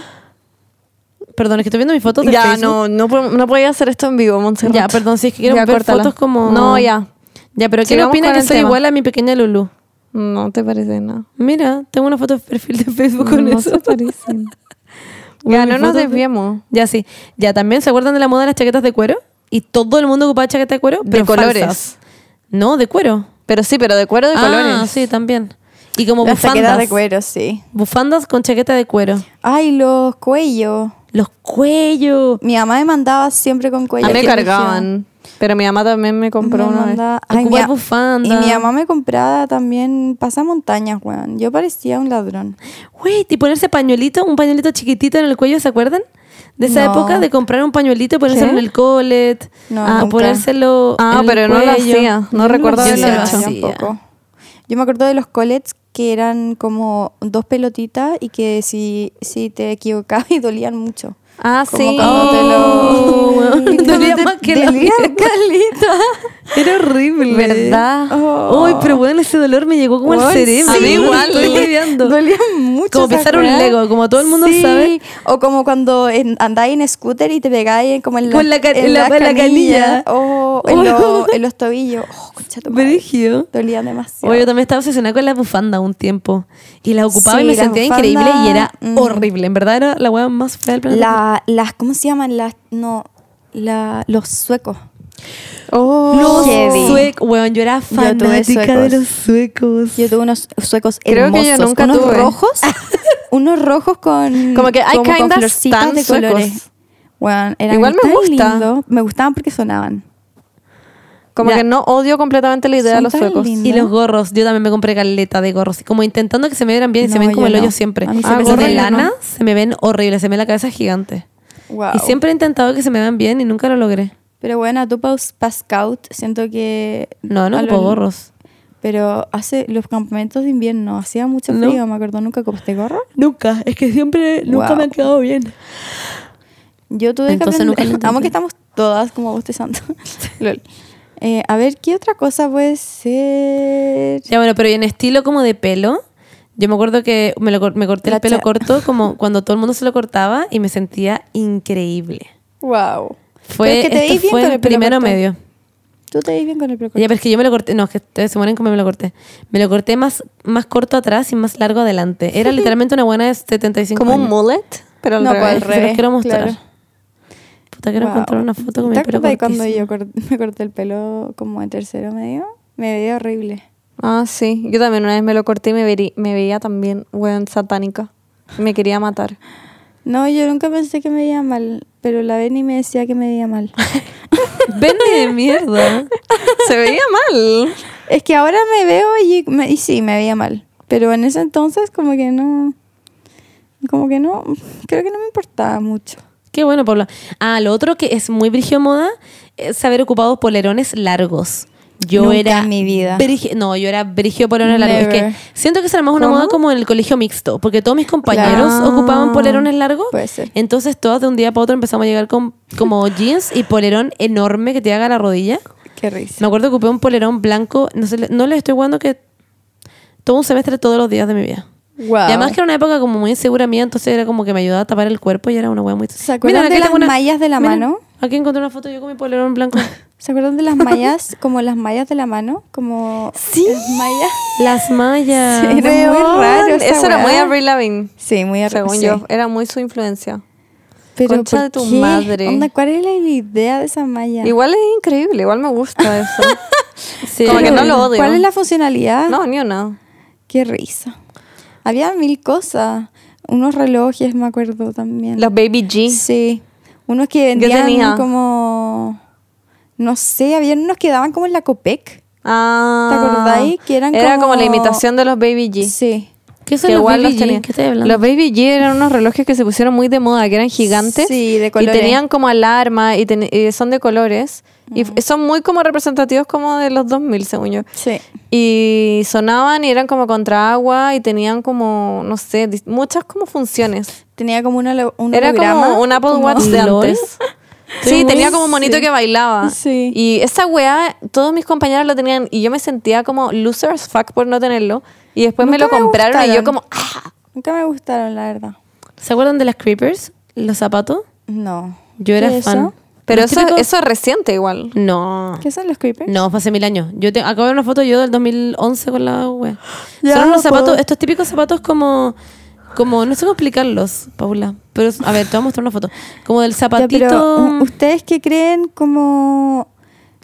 Perdón, es que estoy viendo mis fotos de Ya, Facebook. no, no, no podía hacer esto en vivo, Montserrat. Ya, perdón, si es que quiero Ya, ver córtala. fotos como... No, ya. Ya, pero ¿quién Sigamos opina con que el soy tema. igual a mi pequeña Lulu? No te parece nada. Mira, tengo una foto de perfil de Facebook con no eso. se parecen. Ya, mi no nos foto de- desviemos. Ya, sí. Ya, también se acuerdan de la moda de las chaquetas de cuero. Y todo el mundo ocupaba chaquetas de cuero, De pero colores. falsas. No, de cuero. Pero sí, pero de cuero de ah, colores. sí, también. Y como Las bufandas. de cuero, sí. Bufandas con chaqueta de cuero. Ay, los cuellos. Los cuellos. Mi mamá me mandaba siempre con cuello. A mí me cargaban. Pero mi mamá también me compró Me una vez. mandaba- Ay, Ocupar mi a- bufanda. Y mi mamá me compraba también pasamontañas, weón. Yo parecía un ladrón. Wait, y ponerse pañuelito, un pañuelito chiquitito en el cuello, ¿se acuerdan? De esa No. época de comprar un pañuelito y ponérselo ¿Qué? en el collet. No, ah, nunca. ponérselo Ah, en el pero no lo hacía. No Yo recuerdo lo haberlo hacía hecho. tampoco. Yo me acuerdo de los collets que eran como dos pelotitas y que si, si te equivocabas y dolían mucho. Ah, Como sí. cuando te Oh, lo... Dolía te- más que la dolía calita. Era horrible. ¿Verdad? Oh. Uy, pero bueno, ese dolor me llegó como al cerebro. sí. A mí igual, Dolía- estoy. Dolía mucho. Como pisar un. Lego, como todo el mundo Sí, sabe. O como cuando en, andáis en scooter y te pegáis como en la, Con la en la- la canilla. O en, lo- en los tobillos. Oh, concha tu madre. Brigio. Dolían demasiado. Oye, yo también estaba obsesionada con la bufanda un tiempo. Y la ocupaba Sí, y me sentía bufanda, increíble y era mm. horrible. En verdad era la hueá más fea del planeta. La, las, ¿cómo se llaman? Las, no, la, los suecos. Oh. Los suecos, weón, yo era Yo fanática de los suecos. Yo tuve unos suecos Creo que yo hermosos. nunca unos tuve. rojos. unos rojos con Como que florcitas stan de suecos. colores. Weón, eran Igual me gusta. lindos. Me gustaban porque sonaban. Como Ya. que no odio completamente la idea de los suecos. lindos. Y los gorros, yo también me compré caleta de gorros, como intentando que se me vieran bien y se me ven como el hoyo no. siempre. A mí se Ah, me gorros ven de lana no. se me ven horribles, se me ve la cabeza gigante. Wow. Y siempre he intentado que se me vean bien y nunca lo logré. Pero bueno, tú para Scout siento que... No, no ocupo gorros. Pero hace los campamentos de invierno, hacía mucho No. frío, me acuerdo, ¿nunca ocupaste gorro? Nunca, es que siempre, nunca Wow. me han quedado bien. Yo tuve Entonces que nunca aprender. lo Amo que estamos todas como bostezando. Eh, a ver, ¿qué otra cosa puede ser? Ya bueno, pero en estilo como de pelo, yo me acuerdo que me, lo me corté La el pelo corto como cuando todo el mundo se lo cortaba y me sentía increíble. Wow. Fue, Pero es que te esto bien fue con el el pelo primero corto. medio. Tú te ves bien con el pelo Ya, corto. pero es que yo me lo corté, no, es que ustedes se mueren como me lo corté. Me lo corté más, más corto atrás y más largo adelante. Era literalmente una buena de 75 Como un mullet, pero al No, pues, revés. al Se los revés, quiero mostrar. claro. Puta, quiero Wow. encontrar una foto con mi ¿Te pelo acuerdas cuando cortísimo. yo cort- me corté el pelo como en tercero medio? Me veía horrible. Ah, sí. Yo también una vez me lo corté y me, veía también, weón, satánica. Me quería matar. No, yo nunca pensé que me veía mal, pero la Benny me decía que me veía mal. Ven de mierda. Se veía mal. es que ahora me veo y, me- y sí, me veía mal. Pero en ese entonces como que no... Como que no... Creo que no me importaba mucho. Qué bueno, Paula. Ah, lo otro que es muy brigio moda es haber ocupado polerones largos. Yo Nunca era. en mi vida. brigio- no, yo era brigio polerones largos. Es que siento que era más una ¿Cómo? moda como en el colegio mixto, porque todos mis compañeros Claro. ocupaban polerones largos. Puede ser. Entonces, todas de un día para otro empezamos a llegar con como jeans y polerón enorme que te haga la rodilla. Qué risa. Me acuerdo que ocupé un polerón blanco. No, sé, no les estoy jugando que todo un semestre todos los días de mi vida. Wow. Y además que era una época como muy insegura mía, entonces era como que me ayudaba a tapar el cuerpo y era una wea muy... ¿Se acuerdan de las mallas de la mano? Aquí encontré una foto yo con mi polerón blanco. ¿Se acuerdan de las mallas? como las mallas de la mano. Como Sí. las mallas. Las mallas. Sí. Era muy raro Eso era muy Avril Lavigne, Sí, muy arre- según sí. yo. Era muy su influencia. Pero Concha ¿por de tu qué? madre. Onda, ¿Cuál es la idea de esa malla? Igual es increíble, igual me gusta eso. Sí. Como que no lo odio. ¿Cuál es la funcionalidad? no, ni una. Qué risa. Había mil cosas. Unos relojes, me acuerdo también. Los Baby G. Sí. Unos que vendían como... No sé, había unos que daban como en la Copec. Ah. ¿Te acordáis? Que eran Era como... como- la imitación de los Baby G. Sí. ¿Qué son que los Baby los G? Los Baby G eran unos relojes que se pusieron muy de moda, que eran gigantes. Sí, de Y colores. tenían como alarma y, ten- y son de colores. Y son muy como representativos como de los 2000, según yo. Sí. Y sonaban y eran como contra agua y tenían como, no sé, muchas como funciones. Tenía como un, holo- un Era holograma, como un Apple como- Watch de ¿Lol? antes. Sí, muy- tenía como un monito sí. que bailaba. Sí. Y esa weá, todos mis compañeros lo tenían y yo me sentía como loser as fuck por no tenerlo. Y después me lo me compraron y yo como, ah, Nunca me gustaron, la verdad. ¿Se acuerdan de las Creepers? ¿Los zapatos? No. Yo era ¿Qué es fan. eso? Pero eso, eso es reciente igual. No. ¿Qué son los creepers? No, fue hace mil años. Yo te, acabo de ver una foto yo del 2011 con la wea. Ya, Son unos puedo. zapatos, estos típicos zapatos como, como, no sé cómo explicarlos, Paula. Pero, a ver, te voy a mostrar una foto. Como del Ya, zapatito. pero ¿u- ¿ustedes qué creen como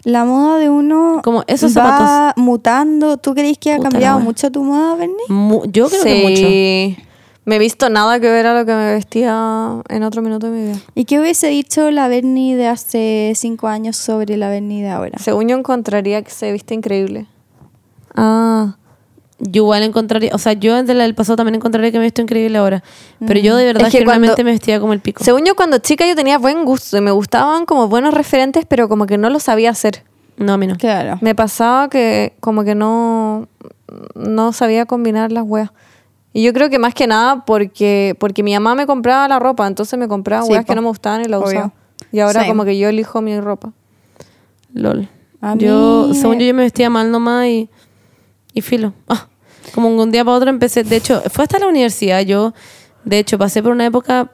la moda de uno Como esos va mutando? ¿Tú crees que ha Puta cambiado mucho tu moda, Bernie? mu- yo creo que mucho. sí. Me he visto nada que ver a lo que me vestía en otro minuto de mi vida. ¿Y qué hubiese dicho la Bernie de hace cinco años sobre la Bernie de ahora? Según yo encontraría que se viste increíble. Ah. Yo igual encontraría, o sea, yo desde la del pasado también encontraría que me he visto increíble ahora. Pero yo de verdad Es que generalmente cuando- me vestía como el pico. Según yo cuando chica yo tenía buen gusto y me gustaban como buenos referentes, pero como que no lo sabía hacer. No, a mí no. Claro. Me pasaba que como que no, no sabía combinar las weas. Y yo creo que más que nada porque, porque mi mamá me compraba la ropa, entonces me compraba Sí, weas po. que no me gustaban y la Obvio. usaba. Y ahora Same. como que yo elijo mi ropa. LOL. A yo, mí según me- yo, yo me vestía mal nomás y, y filo. Ah, como un día para otro empecé. De hecho, fue hasta la universidad. Yo, de hecho, pasé por una época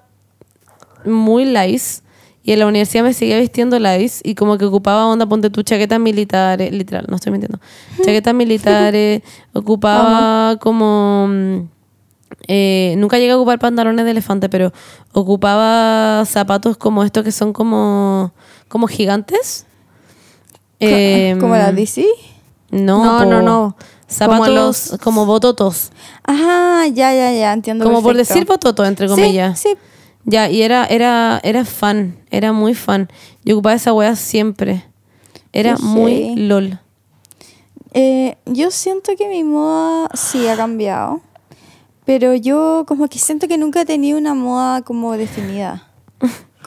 muy lice. Y en la universidad me seguía vistiendo lice. Y como que ocupaba onda, ponte tu chaquetas militares. Literal, no estoy mintiendo. Chaquetas militares. ocupaba como. mm, eh, nunca llegué a ocupar pantalones de elefante, pero ocupaba zapatos como estos que son como, como gigantes. Em, ¿Como la DC? No, No, po. no, no. Zapatos Como como, los- bototos. Ah, ya, ya, ya, entiendo Como por decir bototo, entre comillas. Sí, Ya, y era, era, era fan, era muy fan. Yo ocupaba esa wea siempre. Era muy. LOL. Eh, yo siento que mi moda sí ha cambiado, pero yo como que siento que nunca he tenido una moda como definida.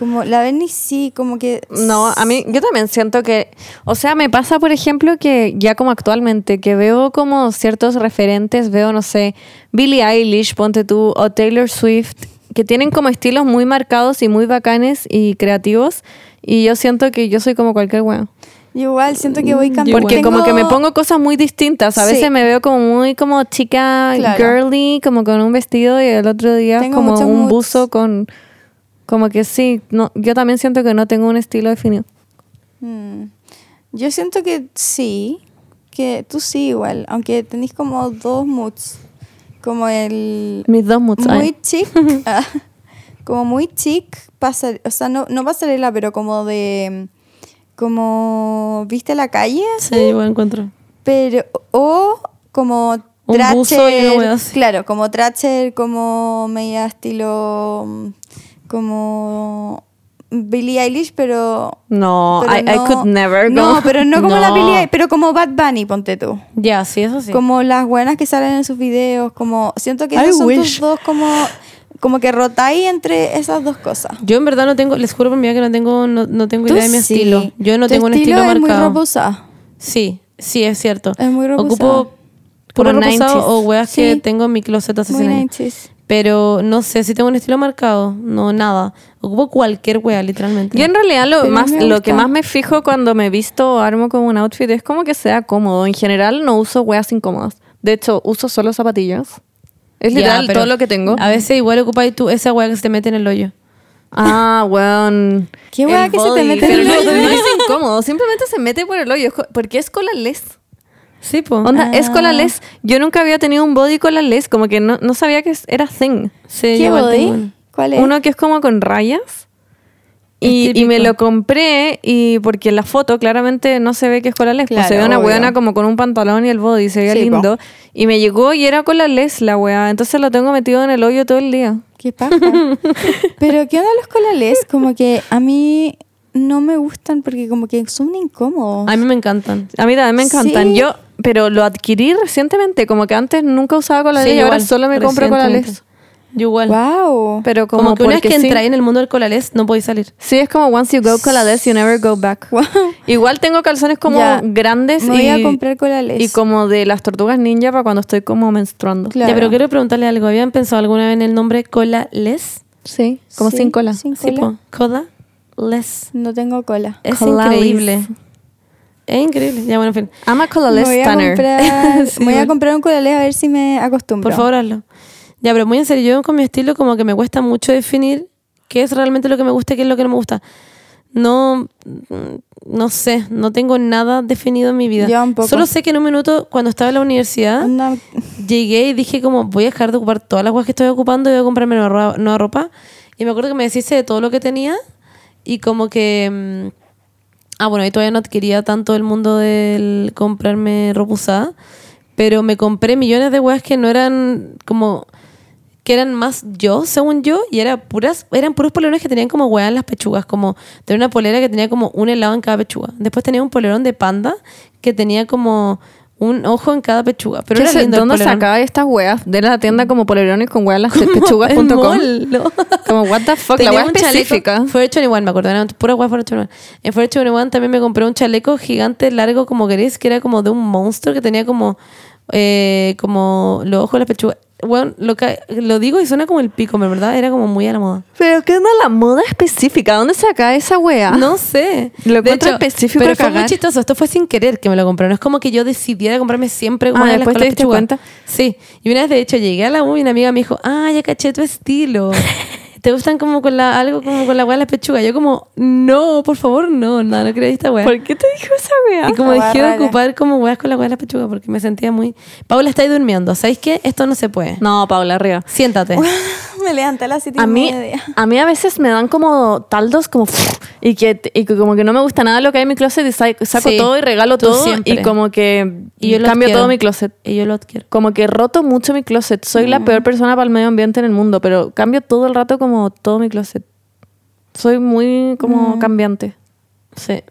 Como la Bernie sí, como que... No, a mí, yo también siento que, o sea, me pasa, por ejemplo, que ya como actualmente, que veo como ciertos referentes, veo, no sé, Billie Eilish, ponte tú, o Taylor Swift, que tienen como estilos muy marcados y muy bacanes y creativos, y yo siento que yo soy como cualquier weón. Igual siento que voy Yo cambiando. Porque como que me pongo cosas muy distintas, a Sí. veces me veo como muy como chica Claro. girly, como con un vestido, y el otro día Tengo como un moods. buzo con... Como que sí, no, yo también siento que no tengo un estilo definido. Mm. Yo siento que sí, que tú sí igual, aunque tenéis como dos moods. Como el Mis dos moods. muy ay. chic, ah, como muy chic, pasar, o sea, no, no pasarela, pero como de, como, ¿viste la calle? Sí, igual encuentro. Pero, o como así. claro, como Thrasher, como media estilo, como Billie Eilish, pero... No, pero I, I no- could never No, go. pero no como la No. Billie Eilish, pero como Bad Bunny, ponte tú. Ya, sí, eso sí. Como las buenas que salen en sus videos, como... Siento que esos son wish. tus dos como... Como que rotáis entre esas dos cosas. Yo en verdad no tengo, les juro por mi vida que no tengo, no, no tengo idea de mi sí. estilo. Yo no Tu tengo un estilo es muy marcado. usada. Sí, sí, es cierto. Es muy ropa usada. Ocupo puro reposado 90s. o weas que tengo en mi closet hace Muy 100 años. 90s. Pero no sé si tengo un estilo marcado. No, nada. Ocupo cualquier wea, literalmente. Yo en realidad lo, Pero más, lo que más me fijo cuando me visto o armo como un outfit es como que sea cómodo. En general no uso weas incómodas. De hecho, uso solo zapatillas. Es literal todo lo que tengo. A veces igual ocupáis tú esa wea que se te mete en el hoyo. Ah, weón. ¿Qué wea El que se te mete en el no- hoyo? No es incómodo, simplemente se mete por el hoyo. Porque es collarless. Sí, po. Onda, es Ah. collarless. Yo nunca había tenido un body collarless, como que no, no sabía que es- era thing. Sí, ¿Qué body? uno. ¿Cuál es? Uno que es como con rayas. Es Y, y me lo compré y porque en la foto claramente no se ve que es collarless. pues Claro, se ve una weona como con un pantalón y el body, se veía Sí, po. lindo. Y me llegó y era collarless la wea. Entonces lo tengo metido en el hoyo todo el día. Qué paja. Pero ¿qué onda los colales? Como que a mí no me gustan porque como que son incómodos. A mí me encantan. A mí también me encantan. Sí. Yo, pero lo adquirí recientemente, como que antes nunca usaba cola Sí, y ahora solo me compro cola recientemente. Yo igual. Wow. Pero como, Como, que una vez que sí. entráis en el mundo del colalés, no podéis salir. Sí, es como once you go colades, you never go back. Wow. Igual tengo calzones como Ya, grandes voy y, a comprar colales. y como de las tortugas ninja para cuando estoy como menstruando. Claro. Ya, pero quiero preguntarle algo. ¿Habían pensado alguna vez en el nombre colalés? Sí, como Sí, sin cola. sin cola. po. Colalés. No tengo cola. Es increíble. Es increíble. Ya, bueno, en fin. I'm a Me colales voy a stunner. comprar, Sí, voy a comprar un colales a ver si me acostumbro. Por favor, hazlo. Ya, pero muy en serio, yo con mi estilo como que me cuesta mucho definir qué es realmente lo que me gusta y qué es lo que no me gusta. No, mm, no sé, no tengo nada definido en mi vida. Yo tampoco. Solo sé que en un minuto, cuando estaba en la universidad, llegué y dije como, voy a dejar de ocupar todas las cosas que estoy ocupando y voy a comprarme nueva, ro- nueva ropa. Y me acuerdo que me deshice de todo lo que tenía y como que... mm, Ah, bueno, ahí todavía no adquiría tanto el mundo del comprarme ropa pero me compré millones de weas que no eran como que eran más yo, según yo, y era puras, eran puros polerones que tenían como weas en las pechugas, como tenía una polera que tenía como un helado en cada pechuga. Después tenía un polerón de panda que tenía como un ojo en cada pechuga. Pero ¿Qué era lindo ¿Dónde sacaba estas weas? De la tienda como polerones con weas las pechugas.com. ¿no? Como what the fuck, Tenía la wea un específica. Forever 21, me acuerdo, eran pura wea Forever 21. En Forever 21 también me compré un chaleco gigante, largo como gris, que era como de un monstruo que tenía como, eh, como los ojos de la pechuga. Bueno, lo, ca- lo digo y suena como el pico, ¿verdad? Era como muy a la moda. Pero ¿qué onda la moda específica? ¿Dónde saca esa wea? No sé. Lo De encuentro específico Pero fue muy chistoso. Esto fue sin querer que me lo compré. No es como que yo decidiera comprarme siempre Ah, una de las después te diste cuenta. Sí. Y una vez, de hecho, llegué a la U y una amiga me dijo, ah, ya caché tu estilo. ¿Te gustan como con la, algo como con la hueá de las pechugas? Yo como, no, por favor, no, no, no quería esta hueá. ¿Por qué te dijo esa wea? Y como Esa dejé de ocupar como hueás con la hueá de las pechugas porque me sentía muy... Paula, estáis durmiendo. ¿Sabéis qué? Esto no se puede. No, Paula, arriba. Siéntate. me levanté a las siete y A mí, media. a mí a veces me dan como taldos como y que, y que como que no me gusta nada lo que hay en mi closet y sa- saco Sí, todo y regalo todo siempre. y como que Y yo cambio todo mi closet. Y yo lo adquiero. Como que roto mucho mi closet. Soy la peor persona para el medio ambiente en el mundo, pero cambio todo el rato como todo mi closet. Soy muy como cambiante. Sí.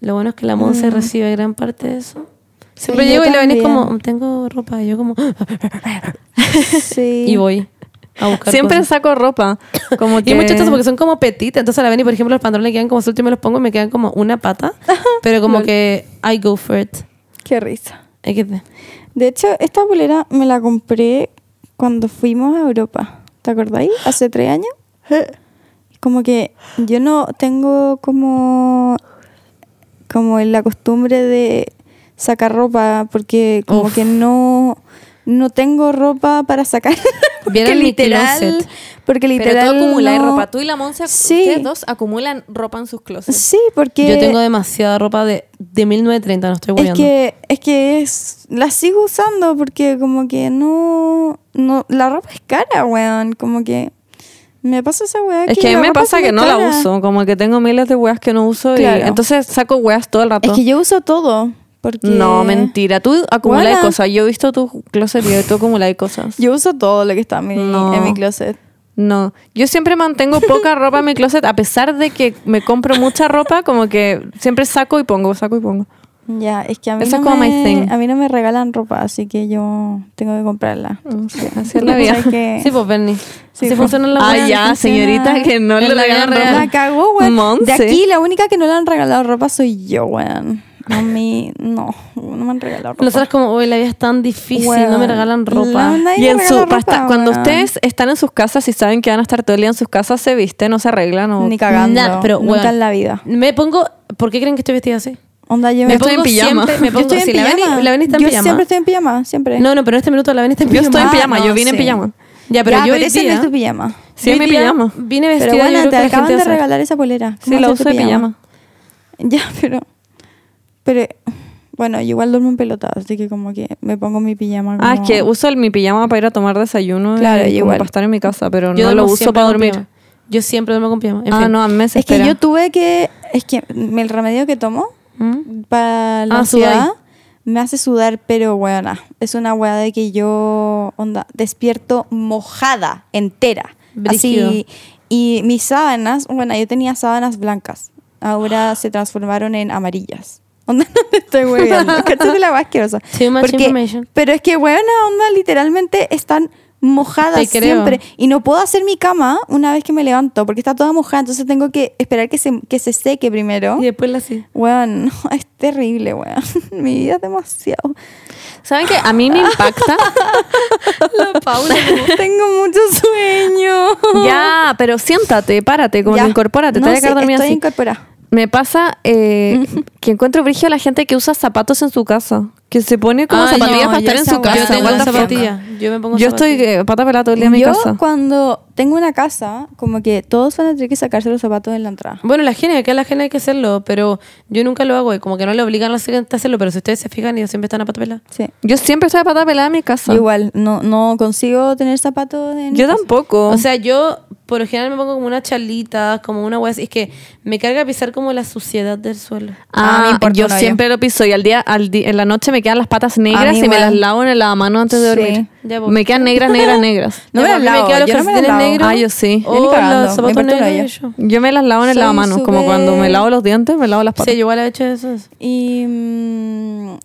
Lo bueno es que la Monse recibe gran parte de eso. Siempre yo llego y la venís como, tengo ropa. Y yo como, Sí. y voy a buscar Siempre cosas. saco ropa. Como Y que es muy chistoso porque son como petit. Entonces a la Beni, por ejemplo, los pantalones quedan como sueltos y me los pongo y me quedan como una pata. pero como que I go for it. Qué risa. De hecho, esta polera me la compré cuando fuimos a Europa. ¿Te acordáis? Hace tres años. Como que yo no tengo como como la costumbre de sacar ropa porque como Uf. que no no tengo ropa para sacar. porque Vieron mi closet. porque Pero literal tú acumulas no- ropa. Tú y la Monse, Sí. ustedes dos acumulan ropa en sus closets. Sí, porque Yo tengo demasiada ropa de, de 1930, no estoy es hueveando. que es que es la sigo usando porque como que no no la ropa es cara, weón, como que me pasa esa weá Es que a mí me pasa es que no la uso. Como que tengo miles de weas que no uso y entonces saco weas todo el rato. Es que yo uso todo. Porque No, mentira. Tú acumulas cosas. Yo he visto tu closet y tú acumulas cosas. Yo uso todo lo que está en mi, No. en mi closet. No. Yo siempre mantengo poca ropa en mi closet, a pesar de que me compro mucha ropa, como que siempre saco y pongo, saco y pongo. Ya, es que a mí, Eso no es como my me, thing. a mí no me regalan ropa, así que yo tengo que comprarla. Sí, así es la vida. Que- Sí, pues Bernie. Sí, Así pues. funciona la Ah, ya, funciona señorita, que no le regalan ropa. La cagó, weón. De aquí, la única que no le han regalado ropa soy yo, weón. A mí, no, no me han regalado ropa. Nosotras como, hoy la vida es tan difícil, no me regalan ropa. la- Y en su, ropa, cuando ustedes están en sus casas y saben que van a estar todo el día en sus casas, se visten, no se arreglan. O... Ni cagando. Nada, pero, nunca en la vida. Me pongo, ¿por qué creen que estoy vestida así? Onda, yo Me me, estoy en pongo pijama. siempre- me yo pongo, estoy en sí, la Beni- pijama. la Beni está en yo pijama. siempre estoy en pijama, siempre. No, no, pero en este minuto la Beni está en Yo pijama. estoy en Ah, pijama, no, yo vine en pijama. Ya, pero Ya, yo pero hoy ese no es tu pijama. Sí, yo en hoy mi pijama. Vine Pero vestida, yo bueno, creo te que la acaban gente de regalar esa polera. Sí, ¿Cómo la uso de pijama. Ya, pero. Pero. Bueno, yo igual duermo en pelota, así que como que me pongo mi pijama. Ah, es que uso el- mi pijama para ir a tomar desayuno Claro, y igual. para estar en mi casa, pero Yo no lo uso para dormir. pijama. Yo siempre duermo con pijama. En ah, fin. no, a mí me Es que yo tuve que. Es que el remedio que tomo ¿Mm? para la Ah, ansiedad me hace sudar, pero bueno, es una weá de que yo onda, despierto mojada, entera. Brígido. Así. Y mis sábanas, bueno, yo tenía sábanas blancas. Ahora se transformaron en amarillas. Onda, no te estoy hueveando. ¿Cachai de la más asquerosa? Too much Porque- information. Pero es que, weona, onda, literalmente están creo. siempre. Y no puedo hacer mi cama una vez que me levanto, porque está toda mojada. Entonces tengo que esperar que se, que se seque primero. Y después la así. Weón, no, es terrible, weón. Mi vida es demasiado. ¿Saben qué? A mí me impacta. La Paula, tengo mucho sueño. ya, pero siéntate, párate, como Ya. incorpórate, No, te vas a sí, quedar dormida estoy así. incorporada. Me pasa eh, que encuentro brigio a la gente que usa zapatos en su casa. Que se pone como Ah, zapatillas no, para yo estar en su casa. Yo tengo. Yo me pongo Yo estoy eh, pata pelada todo el día en mi Yo casa. cuando tengo una casa, como que todos van a tener que sacarse los zapatos en la entrada. Bueno, la gente, acá la gente hay que hacerlo, pero yo nunca lo hago y como que no le obligan a la gente a hacerlo, pero si ustedes se fijan, ellos siempre están a pata pelada. Sí. Yo siempre estoy de pata pelada en mi casa. Yo igual, no, no consigo tener zapatos en Yo mi casa. tampoco. O sea, yo por lo general me pongo como una charlita, como una hueá. Es que me carga pisar como la suciedad del suelo. Ah, a Ah, importa yo hoyo. siempre lo piso y al día, al di- en la noche me quedan las patas negras y me las lavo en el lavamano antes de dormir. Ya, pues. me quedan negras, negras, negras. No me las lavo, quedan los yo no me las calcetines lavo. negros. Ah, yo sí. Yo ni O cagando, los me zapatos importa un negros. yo. Yo me las lavo en el Soy lavamano, como súper- cuando me lavo los dientes, me lavo las patas. Sí, yo igual he hecho eso. Y, mm,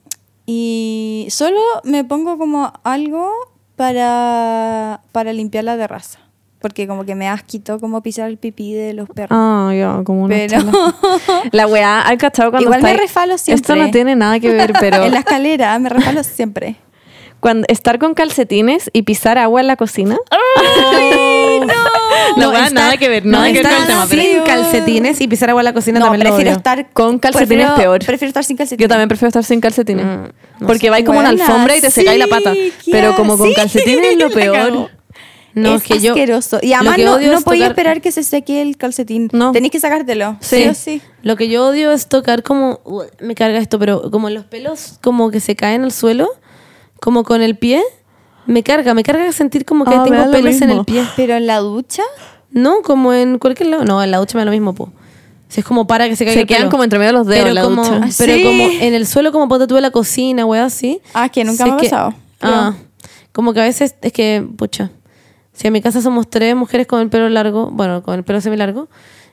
y solo me pongo como algo para, para limpiar la terraza. Porque como que me asquito como pisar el pipí de los perros. Ah, ya, como una Pero-. La weá, ¿has cachado cuando Igual me estáis- refalo Esto siempre. no tiene nada que ver, pero en la escalera me refalo siempre. cuando estar con calcetines y pisar agua en la cocina. No, weá, estar- nada que ver, no, nada que ver con el tema. sin pero- calcetines y pisar agua en la cocina No, también lo prefiero odio. estar Con calcetines prefiero- peor. Prefiero estar sin calcetines. Yo también prefiero estar sin calcetines. Mm, no porque vais como una alfombra y te secáis la sí, pata. qué Pero como con sí, calcetines es lo la peor. No, es que yo. asqueroso. Y además que no, no podía tocar- esperar que se seque el calcetín. No. Tenéis que sacártelo. Sí, Sí. o sí. Lo que yo odio es tocar como. uh, Me carga esto, pero como los pelos como que se caen al suelo, como con el pie. Me carga, me carga sentir como que Ah, tengo lo pelos en el pie. Pero en la ducha, No, como en cualquier lado. No, en la ducha me da lo mismo, po. Si es como para que se caiga Se el quedan pelo. como entre medio de los dedos pero en la como, ducha. Pero Sí. como en el suelo, como ponte tú en la cocina, weá, así. Ah, que nunca me ha pasado, Ah, como que a veces es que, pucha, si en mi casa somos tres mujeres con el pelo largo, bueno, con el pelo semi largo,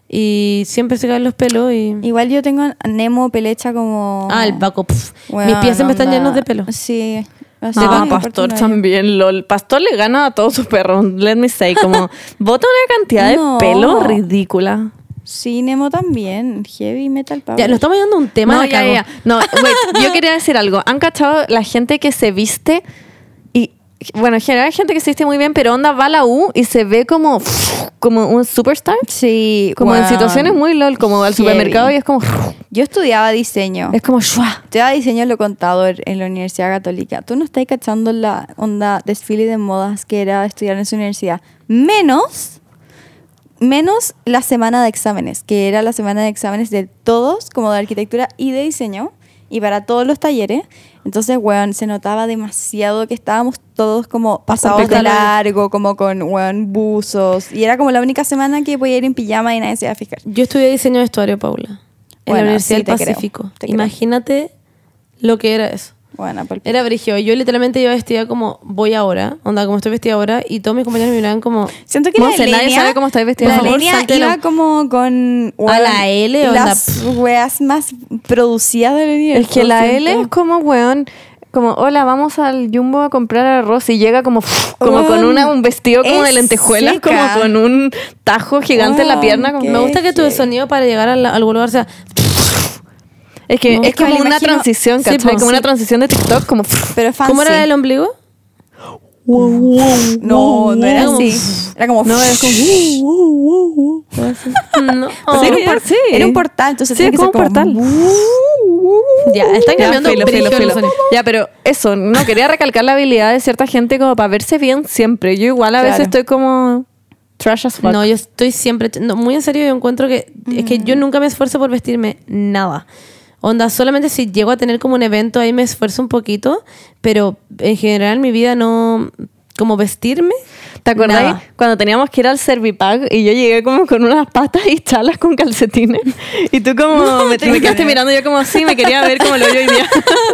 y siempre se caen los pelos y... igual yo tengo Nemo pelecha como. Ah, el Paco. Weón, mis pies siempre están onda. llenos de pelo. Sí. así Ah, me importa Pastor también, lol. Pastor le gana a todos sus perros, let me say, como bota una cantidad de No. pelo ridícula. Sí, Nemo también. Heavy metal power. Ya, nos estamos yendo a un tema, no, ya, ya. No, wait, yo quería decir algo. ¿Han cachado la gente que se viste bueno, en general hay gente que se viste muy bien, pero onda va a la U y se ve como como un superstar? Sí. Como en weón. situaciones muy lol, como al Heavy. supermercado y es como Yo estudiaba diseño. es como ¡shua! Estudiaba diseño lo contador en la Universidad Católica. Tú no estás cachando la onda desfile de modas que era estudiar en su universidad. Menos, menos la semana de exámenes, que era la semana de exámenes de todos, como de arquitectura y de diseño, y para todos los talleres. Entonces, weón, se notaba demasiado que estábamos todos como pasados de largo, como con, weón, buzos. Y era como la única semana que podía ir en pijama y nadie se iba a fijar. Yo estudié diseño de vestuario, Paula, en Bueno, la Universidad sí, del te creo, Pacífico. creo. Imagínate lo que era eso. Bueno, por Era brigio. Yo literalmente iba vestida como voy ahora, onda como estoy vestida ahora, y todos mis compañeros me miraban como Siento que No la sé, nadie Lenia- sabe cómo estáis vestida. La favor, Lenia salte iba como con ¿A la L o las weas más producidas del universo. Es que la L es como weón como, hola, vamos al Jumbo a comprar arroz y llega como, como con una, un vestido como de lentejuelas, seca. como con un tajo gigante en la pierna. como- Me gusta que tu sonido para llegar a, la- a algún lugar sea. Es que No, es es que me como una imagino- transición, Sí, ¿cachai? pues, como sí. una transición de TikTok, como... Pero fancy. ¿Cómo era el ombligo? No, no era Como- así. Era como... No, es como... No. Pues era, un por- sí. era un portal, entonces Sí, tenía es que como ser un portal. Ya, están Ya, cambiando filo, filo. Ya, pero eso, no quería recalcar la habilidad de cierta gente como para verse bien siempre. Yo igual a Claro. veces estoy como trash as fuck. No, yo estoy siempre. no, muy en serio, yo encuentro que. Es que Mm. yo nunca me esfuerzo por vestirme nada. Onda, solamente si llego a tener como un evento ahí me esfuerzo un poquito, pero en general mi vida no. Como vestirme. ¿Te acordás Nada. cuando teníamos que ir al Servipack y yo llegué como con unas patas y chalas con calcetines? Y tú como me, me quedaste mirando yo como así, me quería ver como lo yo hoy día.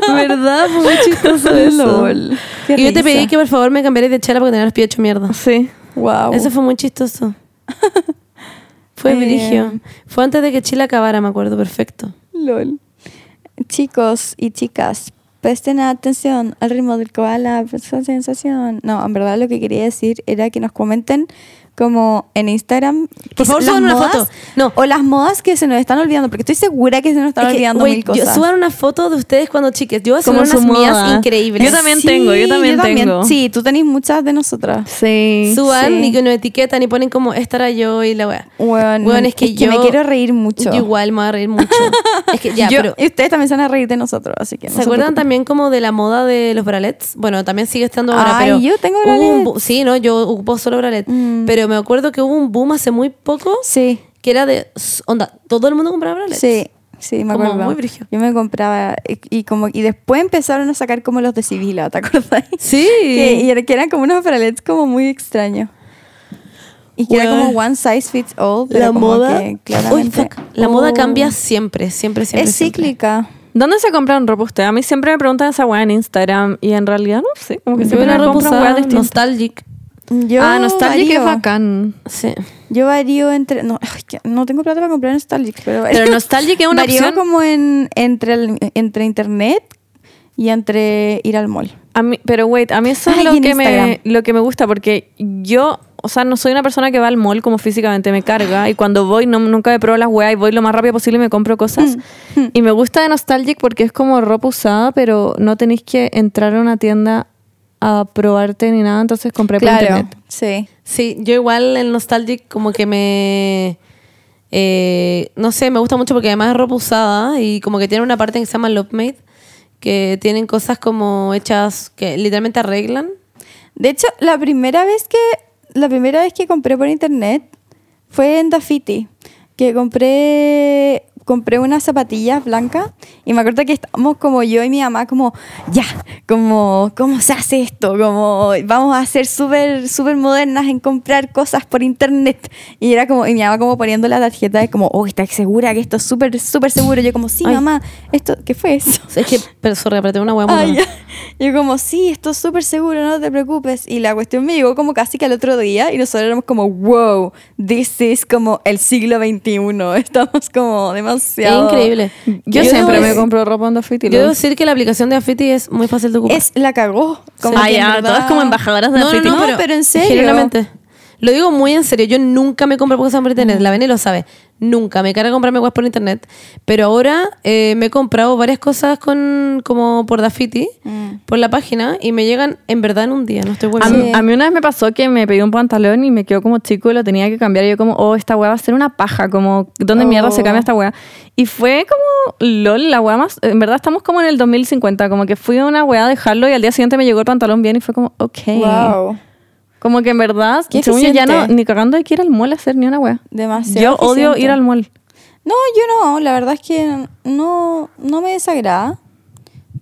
¿Verdad? Fue muy chistoso eso. Y yo te pedí que por favor me cambiaras de chela porque tenía los pies hechos mierda. Sí. Wow. Eso fue muy chistoso. Fue Eh, brigio. Fue antes de que Chile acabara, me acuerdo, perfecto. LOL. Chicos y chicas, presten atención al ritmo del koala, sensación. No, en verdad lo que quería decir era que nos comenten como en Instagram Por favor, las suban una modas- foto. No. o las modas que se nos están olvidando, porque estoy segura que se nos están Es que, olvidando wait, mil yo- cosas. suban una foto de ustedes cuando chiques. Yo voy a Como subir su unas mías increíbles. Yo también tengo, yo también tengo. Sí, tú tenés muchas de nosotras. Sí. Suban Sí. y que nos etiquetan y ponen como esta era yo y la weá. Bueno, Weón, es que yo- me quiero reír mucho. Yo igual me voy a reír mucho. es que ya, Yo- pero. y ustedes también se van a reír de nosotros, así que no ¿Se acuerdan preocupen. también como de la moda de los bralets? Bueno, también sigue estando ahora, Ay, pero... yo tengo un bralets. bu- Sí, no, yo ocupo solo bralet. Mm. Pero me acuerdo que hubo un boom hace muy poco Sí, que era de... Onda, todo el mundo compraba bralets. sí, sí, me Como acuerdo. muy brígido. Yo me compraba y, y como y después empezaron a sacar como los de Sibila, ¿te acuerdas? Sí. Que, y era- que eran como unos bralets como muy extraños. Y que era Weón. como one size fits all, pero la como moda... que Uy, claramente. La moda Oh. cambia siempre, siempre, siempre. es siempre. cíclica. ¿Dónde se compran ropa usted? A mí siempre me preguntan esa weá en Instagram y en realidad no sé, como que siempre me compro weá nostalgic. Yo ah, Nostalgic es varío. bacán. Sí. Yo varío entre no, no tengo plata para comprar Nostalgic, pero Pero Nostalgic es una varío opción. como en entre el- entre internet y entre ir al mall. A mí, pero wait, a mí eso Ay, es lo que, Instagram. me, lo que me gusta porque yo, o sea, no soy una persona que va al mall como físicamente, me carga y cuando voy no, nunca me pruebo las weas y voy lo más rápido posible y me compro cosas. Mm, Y me gusta de Nostalgic porque es como ropa usada, pero no tenéis que entrar a una tienda a probarte ni nada, entonces compré por internet. sí. Sí, yo igual el Nostalgic como que me... eh, no sé, me gusta mucho porque además es ropa usada y como que tiene una parte que se llama Love Made, que tienen cosas como hechas que literalmente arreglan. De hecho, la primera vez que la primera vez que compré por internet fue en Dafiti, que compré compré unas zapatillas blancas y me acuerdo que estábamos como yo y mi mamá como ya, como cómo se hace esto, como vamos a ser súper súper modernas en comprar cosas por internet y era como y mi mamá como poniendo la tarjeta de como, "Oh, ¿estás segura que esto es súper súper seguro?" Yo como, "Sí, Ay. mamá, esto ¿qué fue eso?" Es que, pero sorry, apreté una hueá. Yo como, sí, esto es súper seguro, no te preocupes. Y la cuestión me llegó como casi que al otro día y nosotros éramos como, wow, this is como el siglo XXI. Estamos como Es demasiado... increíble. Yo, siempre me compro ropa en Dafiti. Yo debo decir que la aplicación de Affiti es muy fácil de ocupar. Es la cagó. Como Ah, ya, todas como embajadoras de no, no, Dafiti. no, No, pero, pero en serio. Genuinamente. Lo digo muy en serio. Yo nunca me compro cosas por internet. La Beni lo sabe. Nunca. Me carga comprarme cosas por internet. Pero ahora eh, me he comprado varias cosas con como por Dafiti, Mm. por la página, y me llegan en verdad en un día. No estoy. A, Sí. a mí una vez me pasó que me pedí un pantalón y me quedó como chico y lo tenía que cambiar. Y yo como, oh, esta weá va a ser una paja. Como, ¿dónde mierda se Oh. cambia esta weá? Y fue como, lol, la weá más... En verdad estamos como en el 2050. Como que fui a una weá a dejarlo y al día siguiente me llegó el pantalón bien y fue como, ok. Wow. Como que en verdad, según yo ya no, ni cagando hay que ir al mall a hacer ni una weá. Demasiado Yo odio ir al mall. No, yo no. La verdad es que no, no me desagrada.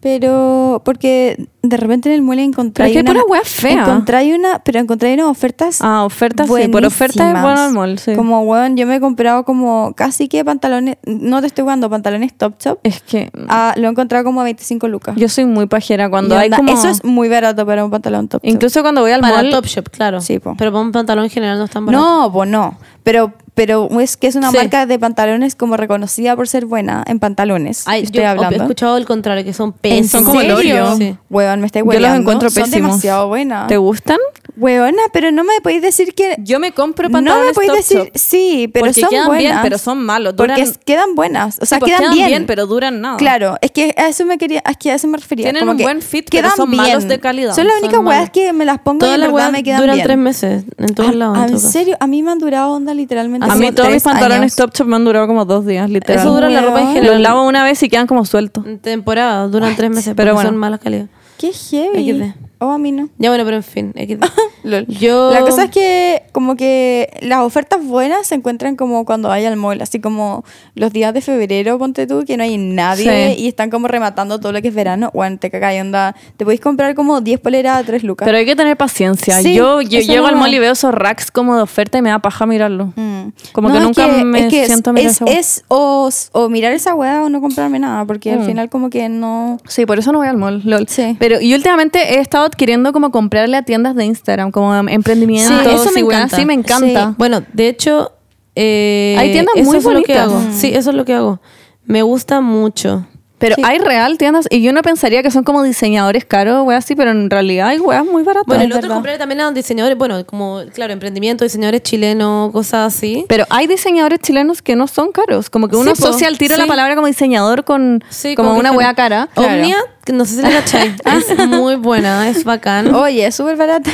Pero porque de repente en el muelle encontré Pero es que una, una, pero encontré unas ofertas Ah, ofertas, sí. Por ofertas es bueno al mall, sí. Como, weón, yo me he comprado como casi que pantalones, no te estoy jugando, pantalones Top Top. Es que Ah, lo he encontrado como a 25 lucas. yo soy muy pajera cuando Y hay onda, como... Eso es muy barato para un pantalón Top Top. Incluso cuando voy al Para mall... Topshop, claro. Sí, po. Pero para un pantalón en general no es tan barato. No, pues no. Pero, pero es que es una Sí. marca de pantalones como reconocida por ser buena en pantalones. Ay, estoy yo hablando. he escuchado el contrario, que son ¿En pésimos. Son como el. Sí. Weón, me estáis Yo los hueleando. encuentro Son pésimos. demasiado buenas. ¿Te gustan? Weona, pero no me podéis decir que... Yo me compro No me podéis decir... Sí, pero porque son quedan buenas. bien, pero son malos. Porque Duran, es- quedan buenas. O sea, Sí, pues quedan, bien. pero duran nada. Claro, es que a eso me quería, es que a eso me refería. Tienen como un que buen fit, pero quedan son bien. malos de calidad. Son las Son únicas malos. que me las pongo y Todas en las verdad me quedan duran bien. tres meses en todos Ah, lados. ah, en en caso. serio, a mí me han durado onda literalmente. A mí todos mis pantalones años. Top Shop me han durado como dos días, literal. Eso dura la ropa en general. Los lavo una vez y quedan como sueltos. En temporada, duran tres meses, Pero pero bueno. son malas calidad. Qué heavy. Oh, a mí no. Ya bueno, pero en fin. Lol. Yo... La cosa es que como que las ofertas buenas se encuentran como cuando hay al mall, así como los días de febrero, ponte tú, que no hay nadie Sí. y están como rematando todo lo que es verano. Bueno, te caga y onda. Te podéis comprar como 10 poleras a 3 lucas. Pero hay que tener paciencia. Sí, yo yo llego al no- mall y veo esos racks como de oferta y me da paja mirarlo. Mm. Como que es nunca me es que es- siento a mirar es, esa es o, o mirar esa weá o no comprarme nada, porque al Mm. final como que no... Sí, por eso no voy al mall, lol. Sí. Pero y últimamente he estado queriendo como comprarle a tiendas de Instagram, como emprendimientos Sí, eso me encanta. así, me encanta. Sí. Bueno, de hecho, eh, Hay tiendas eso muy es lo que bonitas. hago. Mm. Sí, eso es lo que hago. Me gusta mucho. Pero Sí. hay real tiendas, y yo no pensaría que son como diseñadores caros, weas así, pero en realidad hay weas muy baratas. Bueno, el otro compré también a diseñadores, bueno, como, claro, emprendimiento, diseñadores chilenos, cosas así. Pero hay diseñadores chilenos que no son caros. Como que uno Sí, asocia al tiro la palabra como diseñador con como una wea cara. Omnia, que no sé si la cachai. es muy buena, es bacán. Oye, es súper barata.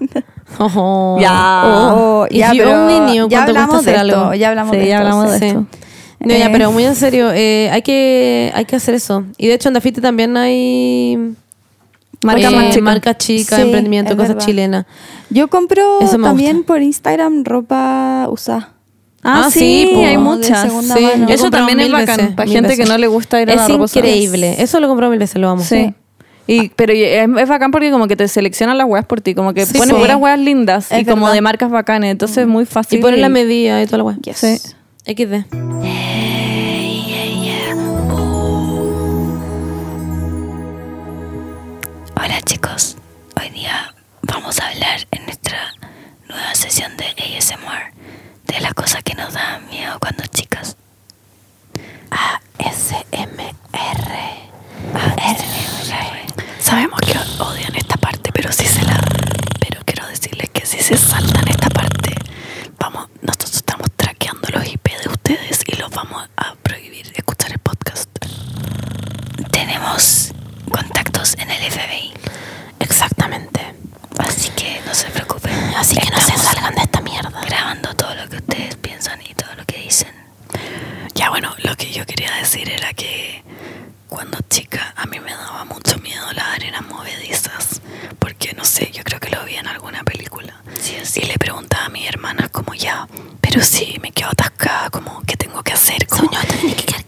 Ojo. Ya. Oh, If ya, pero only knew ya hablamos de esto. algo. Ya hablamos de ya hablamos de esto. No, ya, Eh. pero muy en serio, eh, hay, que, hay que hacer eso. Y de hecho en Dafiti también hay Marca eh, más chica. marca chica, Sí, emprendimiento, es cosas verdad. chilenas. Yo compro también gusta. por Instagram ropa usada. Ah, Ah, sí, sí, po. hay muchas. Sí, Eso también es bacán. veces, para gente veces. que no le gusta ir a Es la ropa usada. increíble. Eso lo he comprado mil veces, lo amo. Sí. Y, pero y- es, es bacán porque como que te seleccionan las weas por ti, como que Sí, ponen sí. puras weas lindas Es y como de marcas bacanes, entonces es muy Y fácil. ponen la medida y toda la weá. Yes. Sí. XD. Hola chicos, hoy día vamos a hablar en nuestra nueva sesión de ASMR de las cosas que nos dan miedo cuando chicas. ASMR. ASMR. Sabemos que odian esta parte, pero si se la... Tenemos contactos en el FBI. Exactamente. Así que no se preocupen. Así que no se salgan de esta mierda. Grabando todo lo que ustedes piensan y todo lo que dicen. Ya bueno, lo que yo quería decir era que cuando chica a mí me daba mucho miedo las arenas movedizas. Porque no sé, yo creo que lo vi en alguna película. Y le preguntaba a mis hermanas como ya, pero si me quedo atascada, como ¿qué tengo que hacer? Como, tienes que.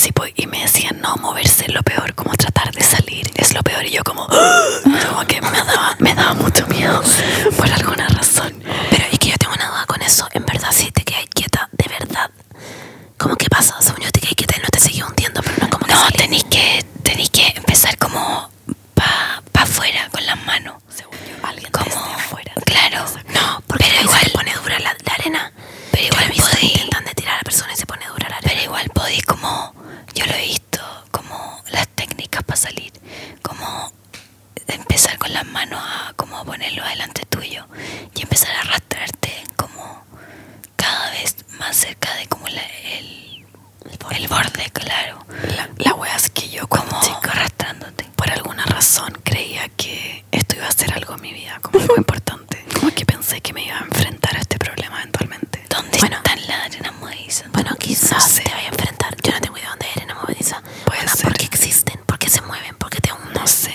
Sí, pues, y me decían, no, moverse es lo peor, como tratar de salir es lo peor. Y yo como, como que me daba, me daba mucho miedo por alguna razón. Pero es que yo tengo una duda con eso. En verdad, si te quedas quieta, de verdad. ¿Cómo que pasa? Según yo te quedas quieta y no te seguís hundiendo, pero no como que No, tenéis que, tenéis que empezar como yo lo he visto, como las técnicas para salir, como empezar con las manos a como ponerlo adelante tuyo y empezar a arrastrarte como cada vez más cerca de como la- el, el borde, claro. La, la wea es que yo como chico arrastrándote. Por alguna razón creía que esto iba a ser algo en mi vida, como algo importante. Como que pensé que me iba a enfrentar a este problema eventualmente. ¿Dónde están las arenas? Bueno, quizás te vaya a enfrentar. Yo no tengo movediza. Puede ser. ¿Por qué existen? ¿Por qué se mueven? ¿Por qué te hunden? No sé.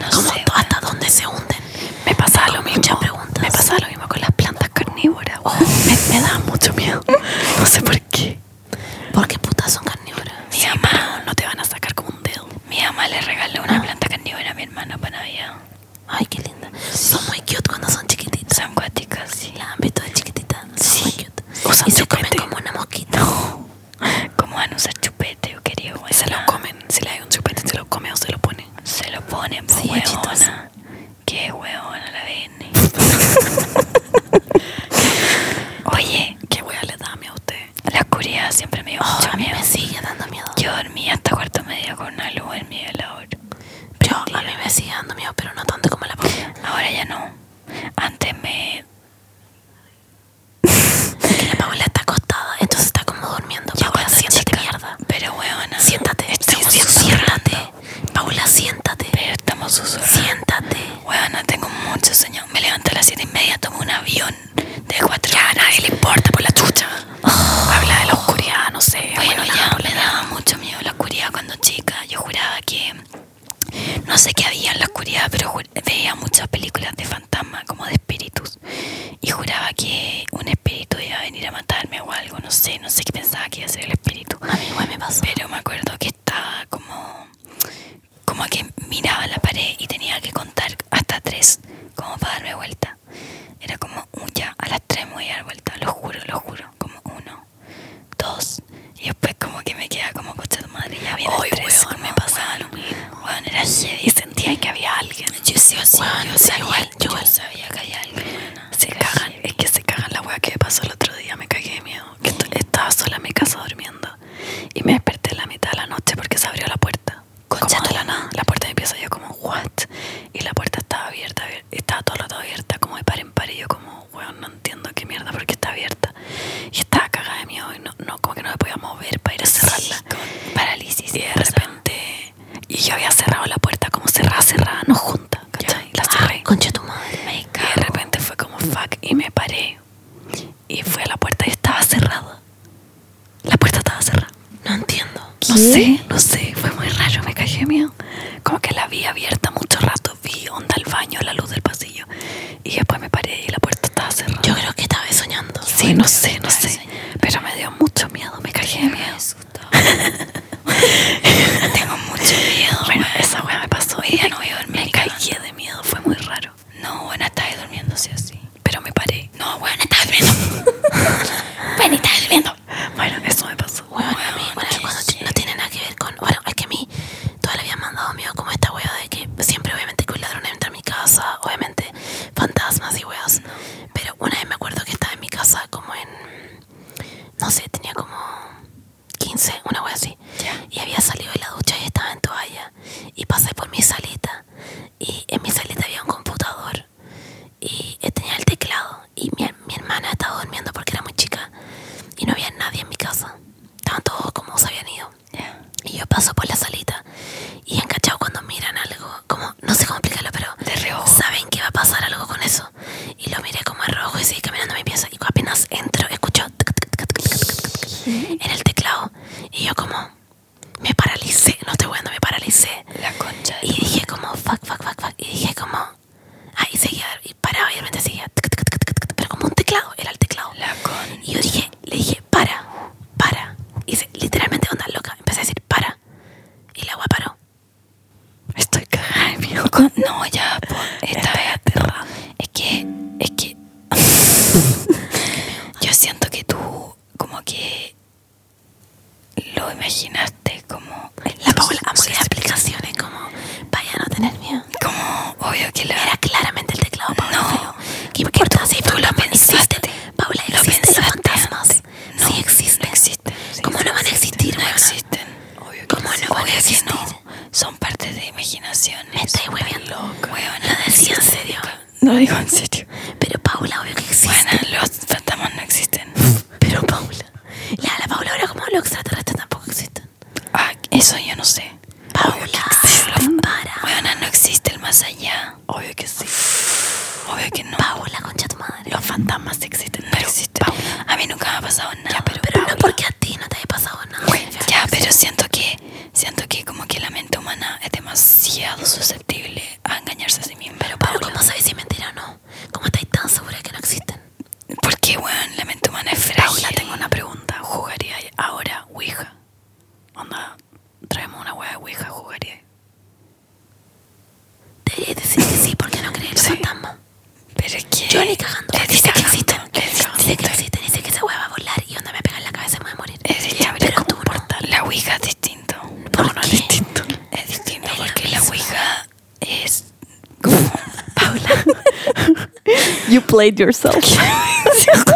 No sé. ¿Hasta dónde se hunden? Me pasaba lo mismo. Me pasaba lo mismo con las plantas carnívoras. me, me da mucho miedo. No sé por qué. ¿Por qué putas son carnívoras? Mi mamá. No te van a sacar como un dedo. Mi mamá le regaló una planta carnívora a mi hermano para Navidad. Ay, qué linda. Son muy cute cuando son chiquititas. Son cuáticas, sí. La han visto de chiquititas. Son muy cute. y se comen como una mosquita. ¿Cómo van a usar chupete? Quería Se lo comen. Si le hay un chupete, se lo come o se lo pone. Se lo ponen, pues, huevona. Qué huevona la ven. Oye, ¿qué hueá le da miedo a usted? La oscuridad siempre me dio mucho a mí me sigue dando miedo. Yo dormí hasta cuarto medio con una luz en mi velador. Pero a mí me sigue dando miedo, pero no tanto como la Paula. Ahora ya no. Antes me... Es que la Paula está acostada, entonces está como durmiendo. Paula, siéntate, mierda. Pero huevona. Siéntate, estamos siéntate. Paula, siéntate. Pero estamos susurrando. Siéntate. Huevona, tengo mucho sueño. Me levanto a las siete y media, tomo un avión de cuatro Ya, a nadie le importa por la chucha. Habla de la oscuridad, no sé. Bueno, ya me daba mucho miedo la oscuridad cuando chica. Yo juraba que no sé qué había en la oscuridad, pero veía muchas películas de en el teclado. Y yo como me paralicé, no estoy bueno, me paralicé. played yourself.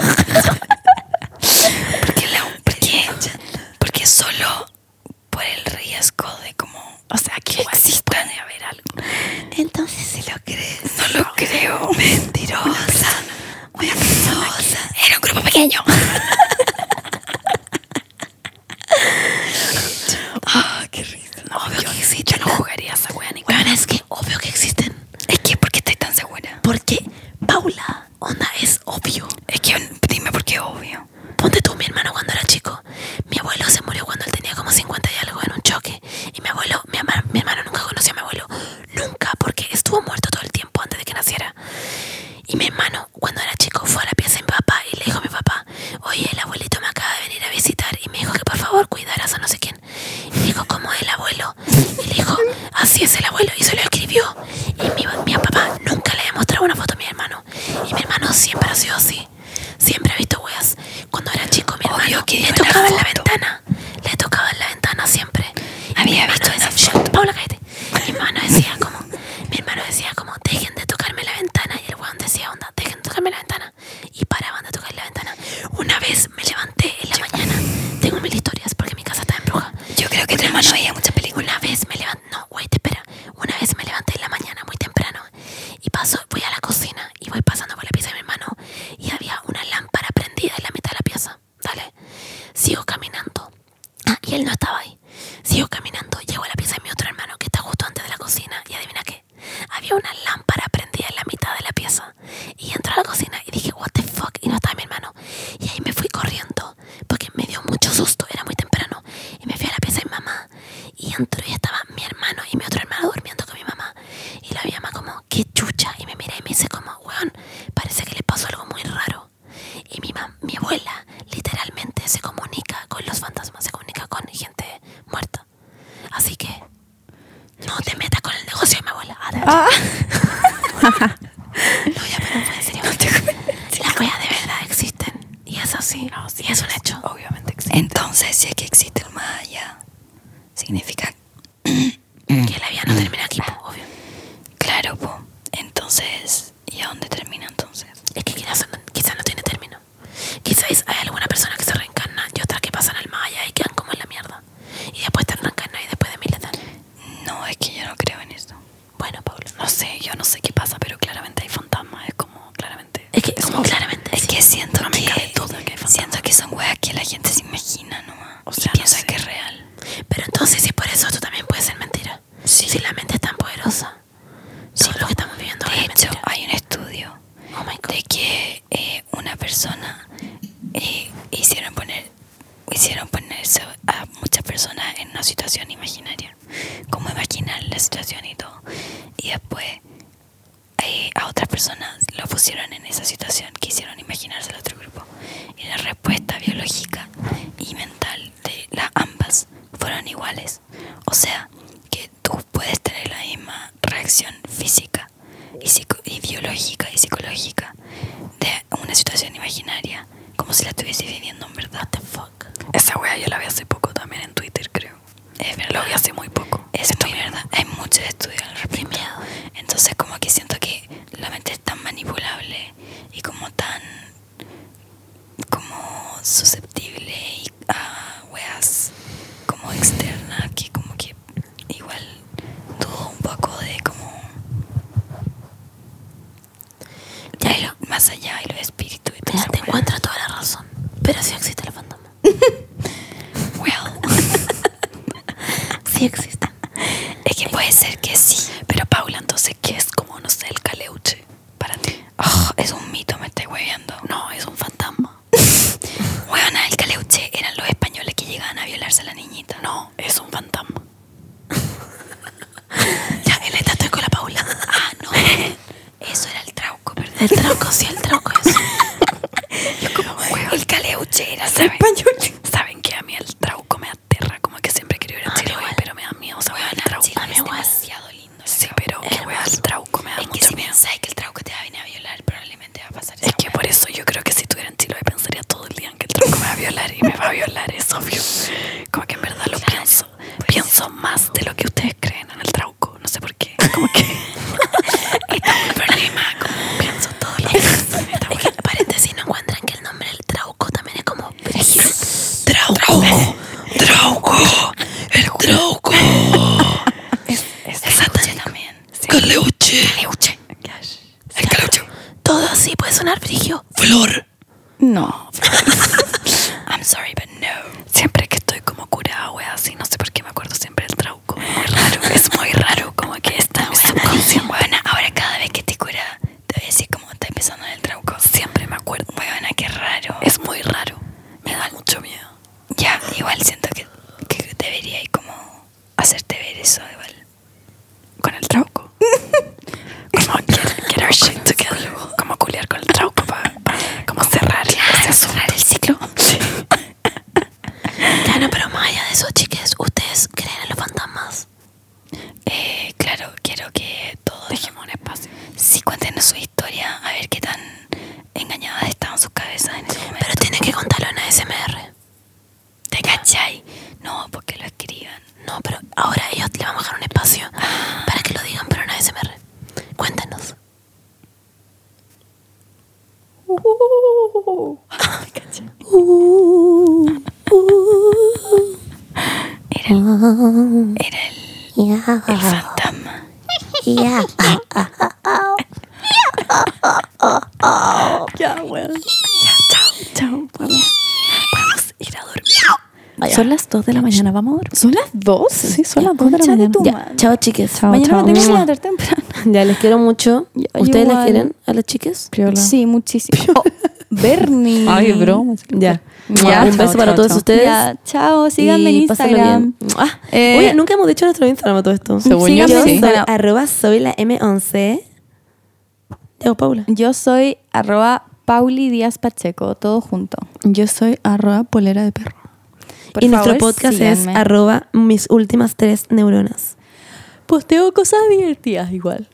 siento que son weas que la gente se imagina nomás. O y sea, no piensa sé. que es real. Pero entonces, si por eso, esto también puede ser mentira. Sí. Si la mente es tan poderosa. Todo lo que estamos viviendo De es hecho, mentira. hay un estudio Oh my God. de que eh, una persona eh, hicieron poner hicieron ponerse a muchas personas en una situación Caleuche. Caleuche. El caleuche. Todo así puede sonar frigio. Flor. No. I'm sorry, but no. Siempre que estoy como curada, wea, así, no sé por qué me acuerdo siempre del trauco. Muy raro, es muy raro, como que está mi subconsciente. Bueno, ahora cada vez que te cura, te voy a decir cómo está empezando en el trauco. Siempre me acuerdo. Bueno, qué raro. Es muy raro. Me da mucho miedo. Ya, igual siento que, que debería ir como hacerte ver eso igual. Con el trauco. Como get, get our shit together. Como culiar con el trauco para como cerrar asunto. cerrar el ciclo. Sí. Ya no, pero más allá de eso, chiques, ¿ustedes creen en los fantasmas? Eh, claro, quiero que todos Dejemos un espacio. sí cuenten su historia, a ver qué tan engañadas estaban sus cabezas en ese momento. Pero tienen que contarlo en ASMR. ¿Te cachai? No, porque lo escriban. No, pero ahora ellos le vamos a dejar un espacio para que lo digan, pero en ASMR. Cuéntanos. Era el, era el, el fantasma. Ya, weón. Chao. Podemos ir a dormir. Son las 2 de la mañana, vamos a dormir. ¿Son las dos? Sí, son las 2 de la mañana. Ya. Chao, chiques. Chao, Mañana chao. me tengo que levantar temprano. Ya, les quiero mucho. Ya, ¿Ustedes las quieren a las chiques? Piola. Sí, muchísimo. Oh, Bernie. Ay, broma. Ya. Ya, un chao, beso para chao, todos chao. ustedes. Ya, chao. Síganme en Instagram. bien. Ah, Eh, oye, nunca hemos dicho nuestro Instagram a todo esto. Según Síganme yo, sí. Instagram. Arroba soy la M11. Ya, Paula. Yo soy arroba Pauli Díaz Pacheco, todo junto. Yo soy arroba polera de perro. Por y nuestro podcast es arroba mis últimas tres neuronas. Posteo cosas divertidas igual.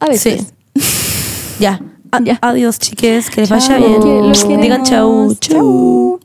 A veces. Sí. ya. A- Ya. Adiós, chiques. Que les vaya bien. Digan chau. Chau.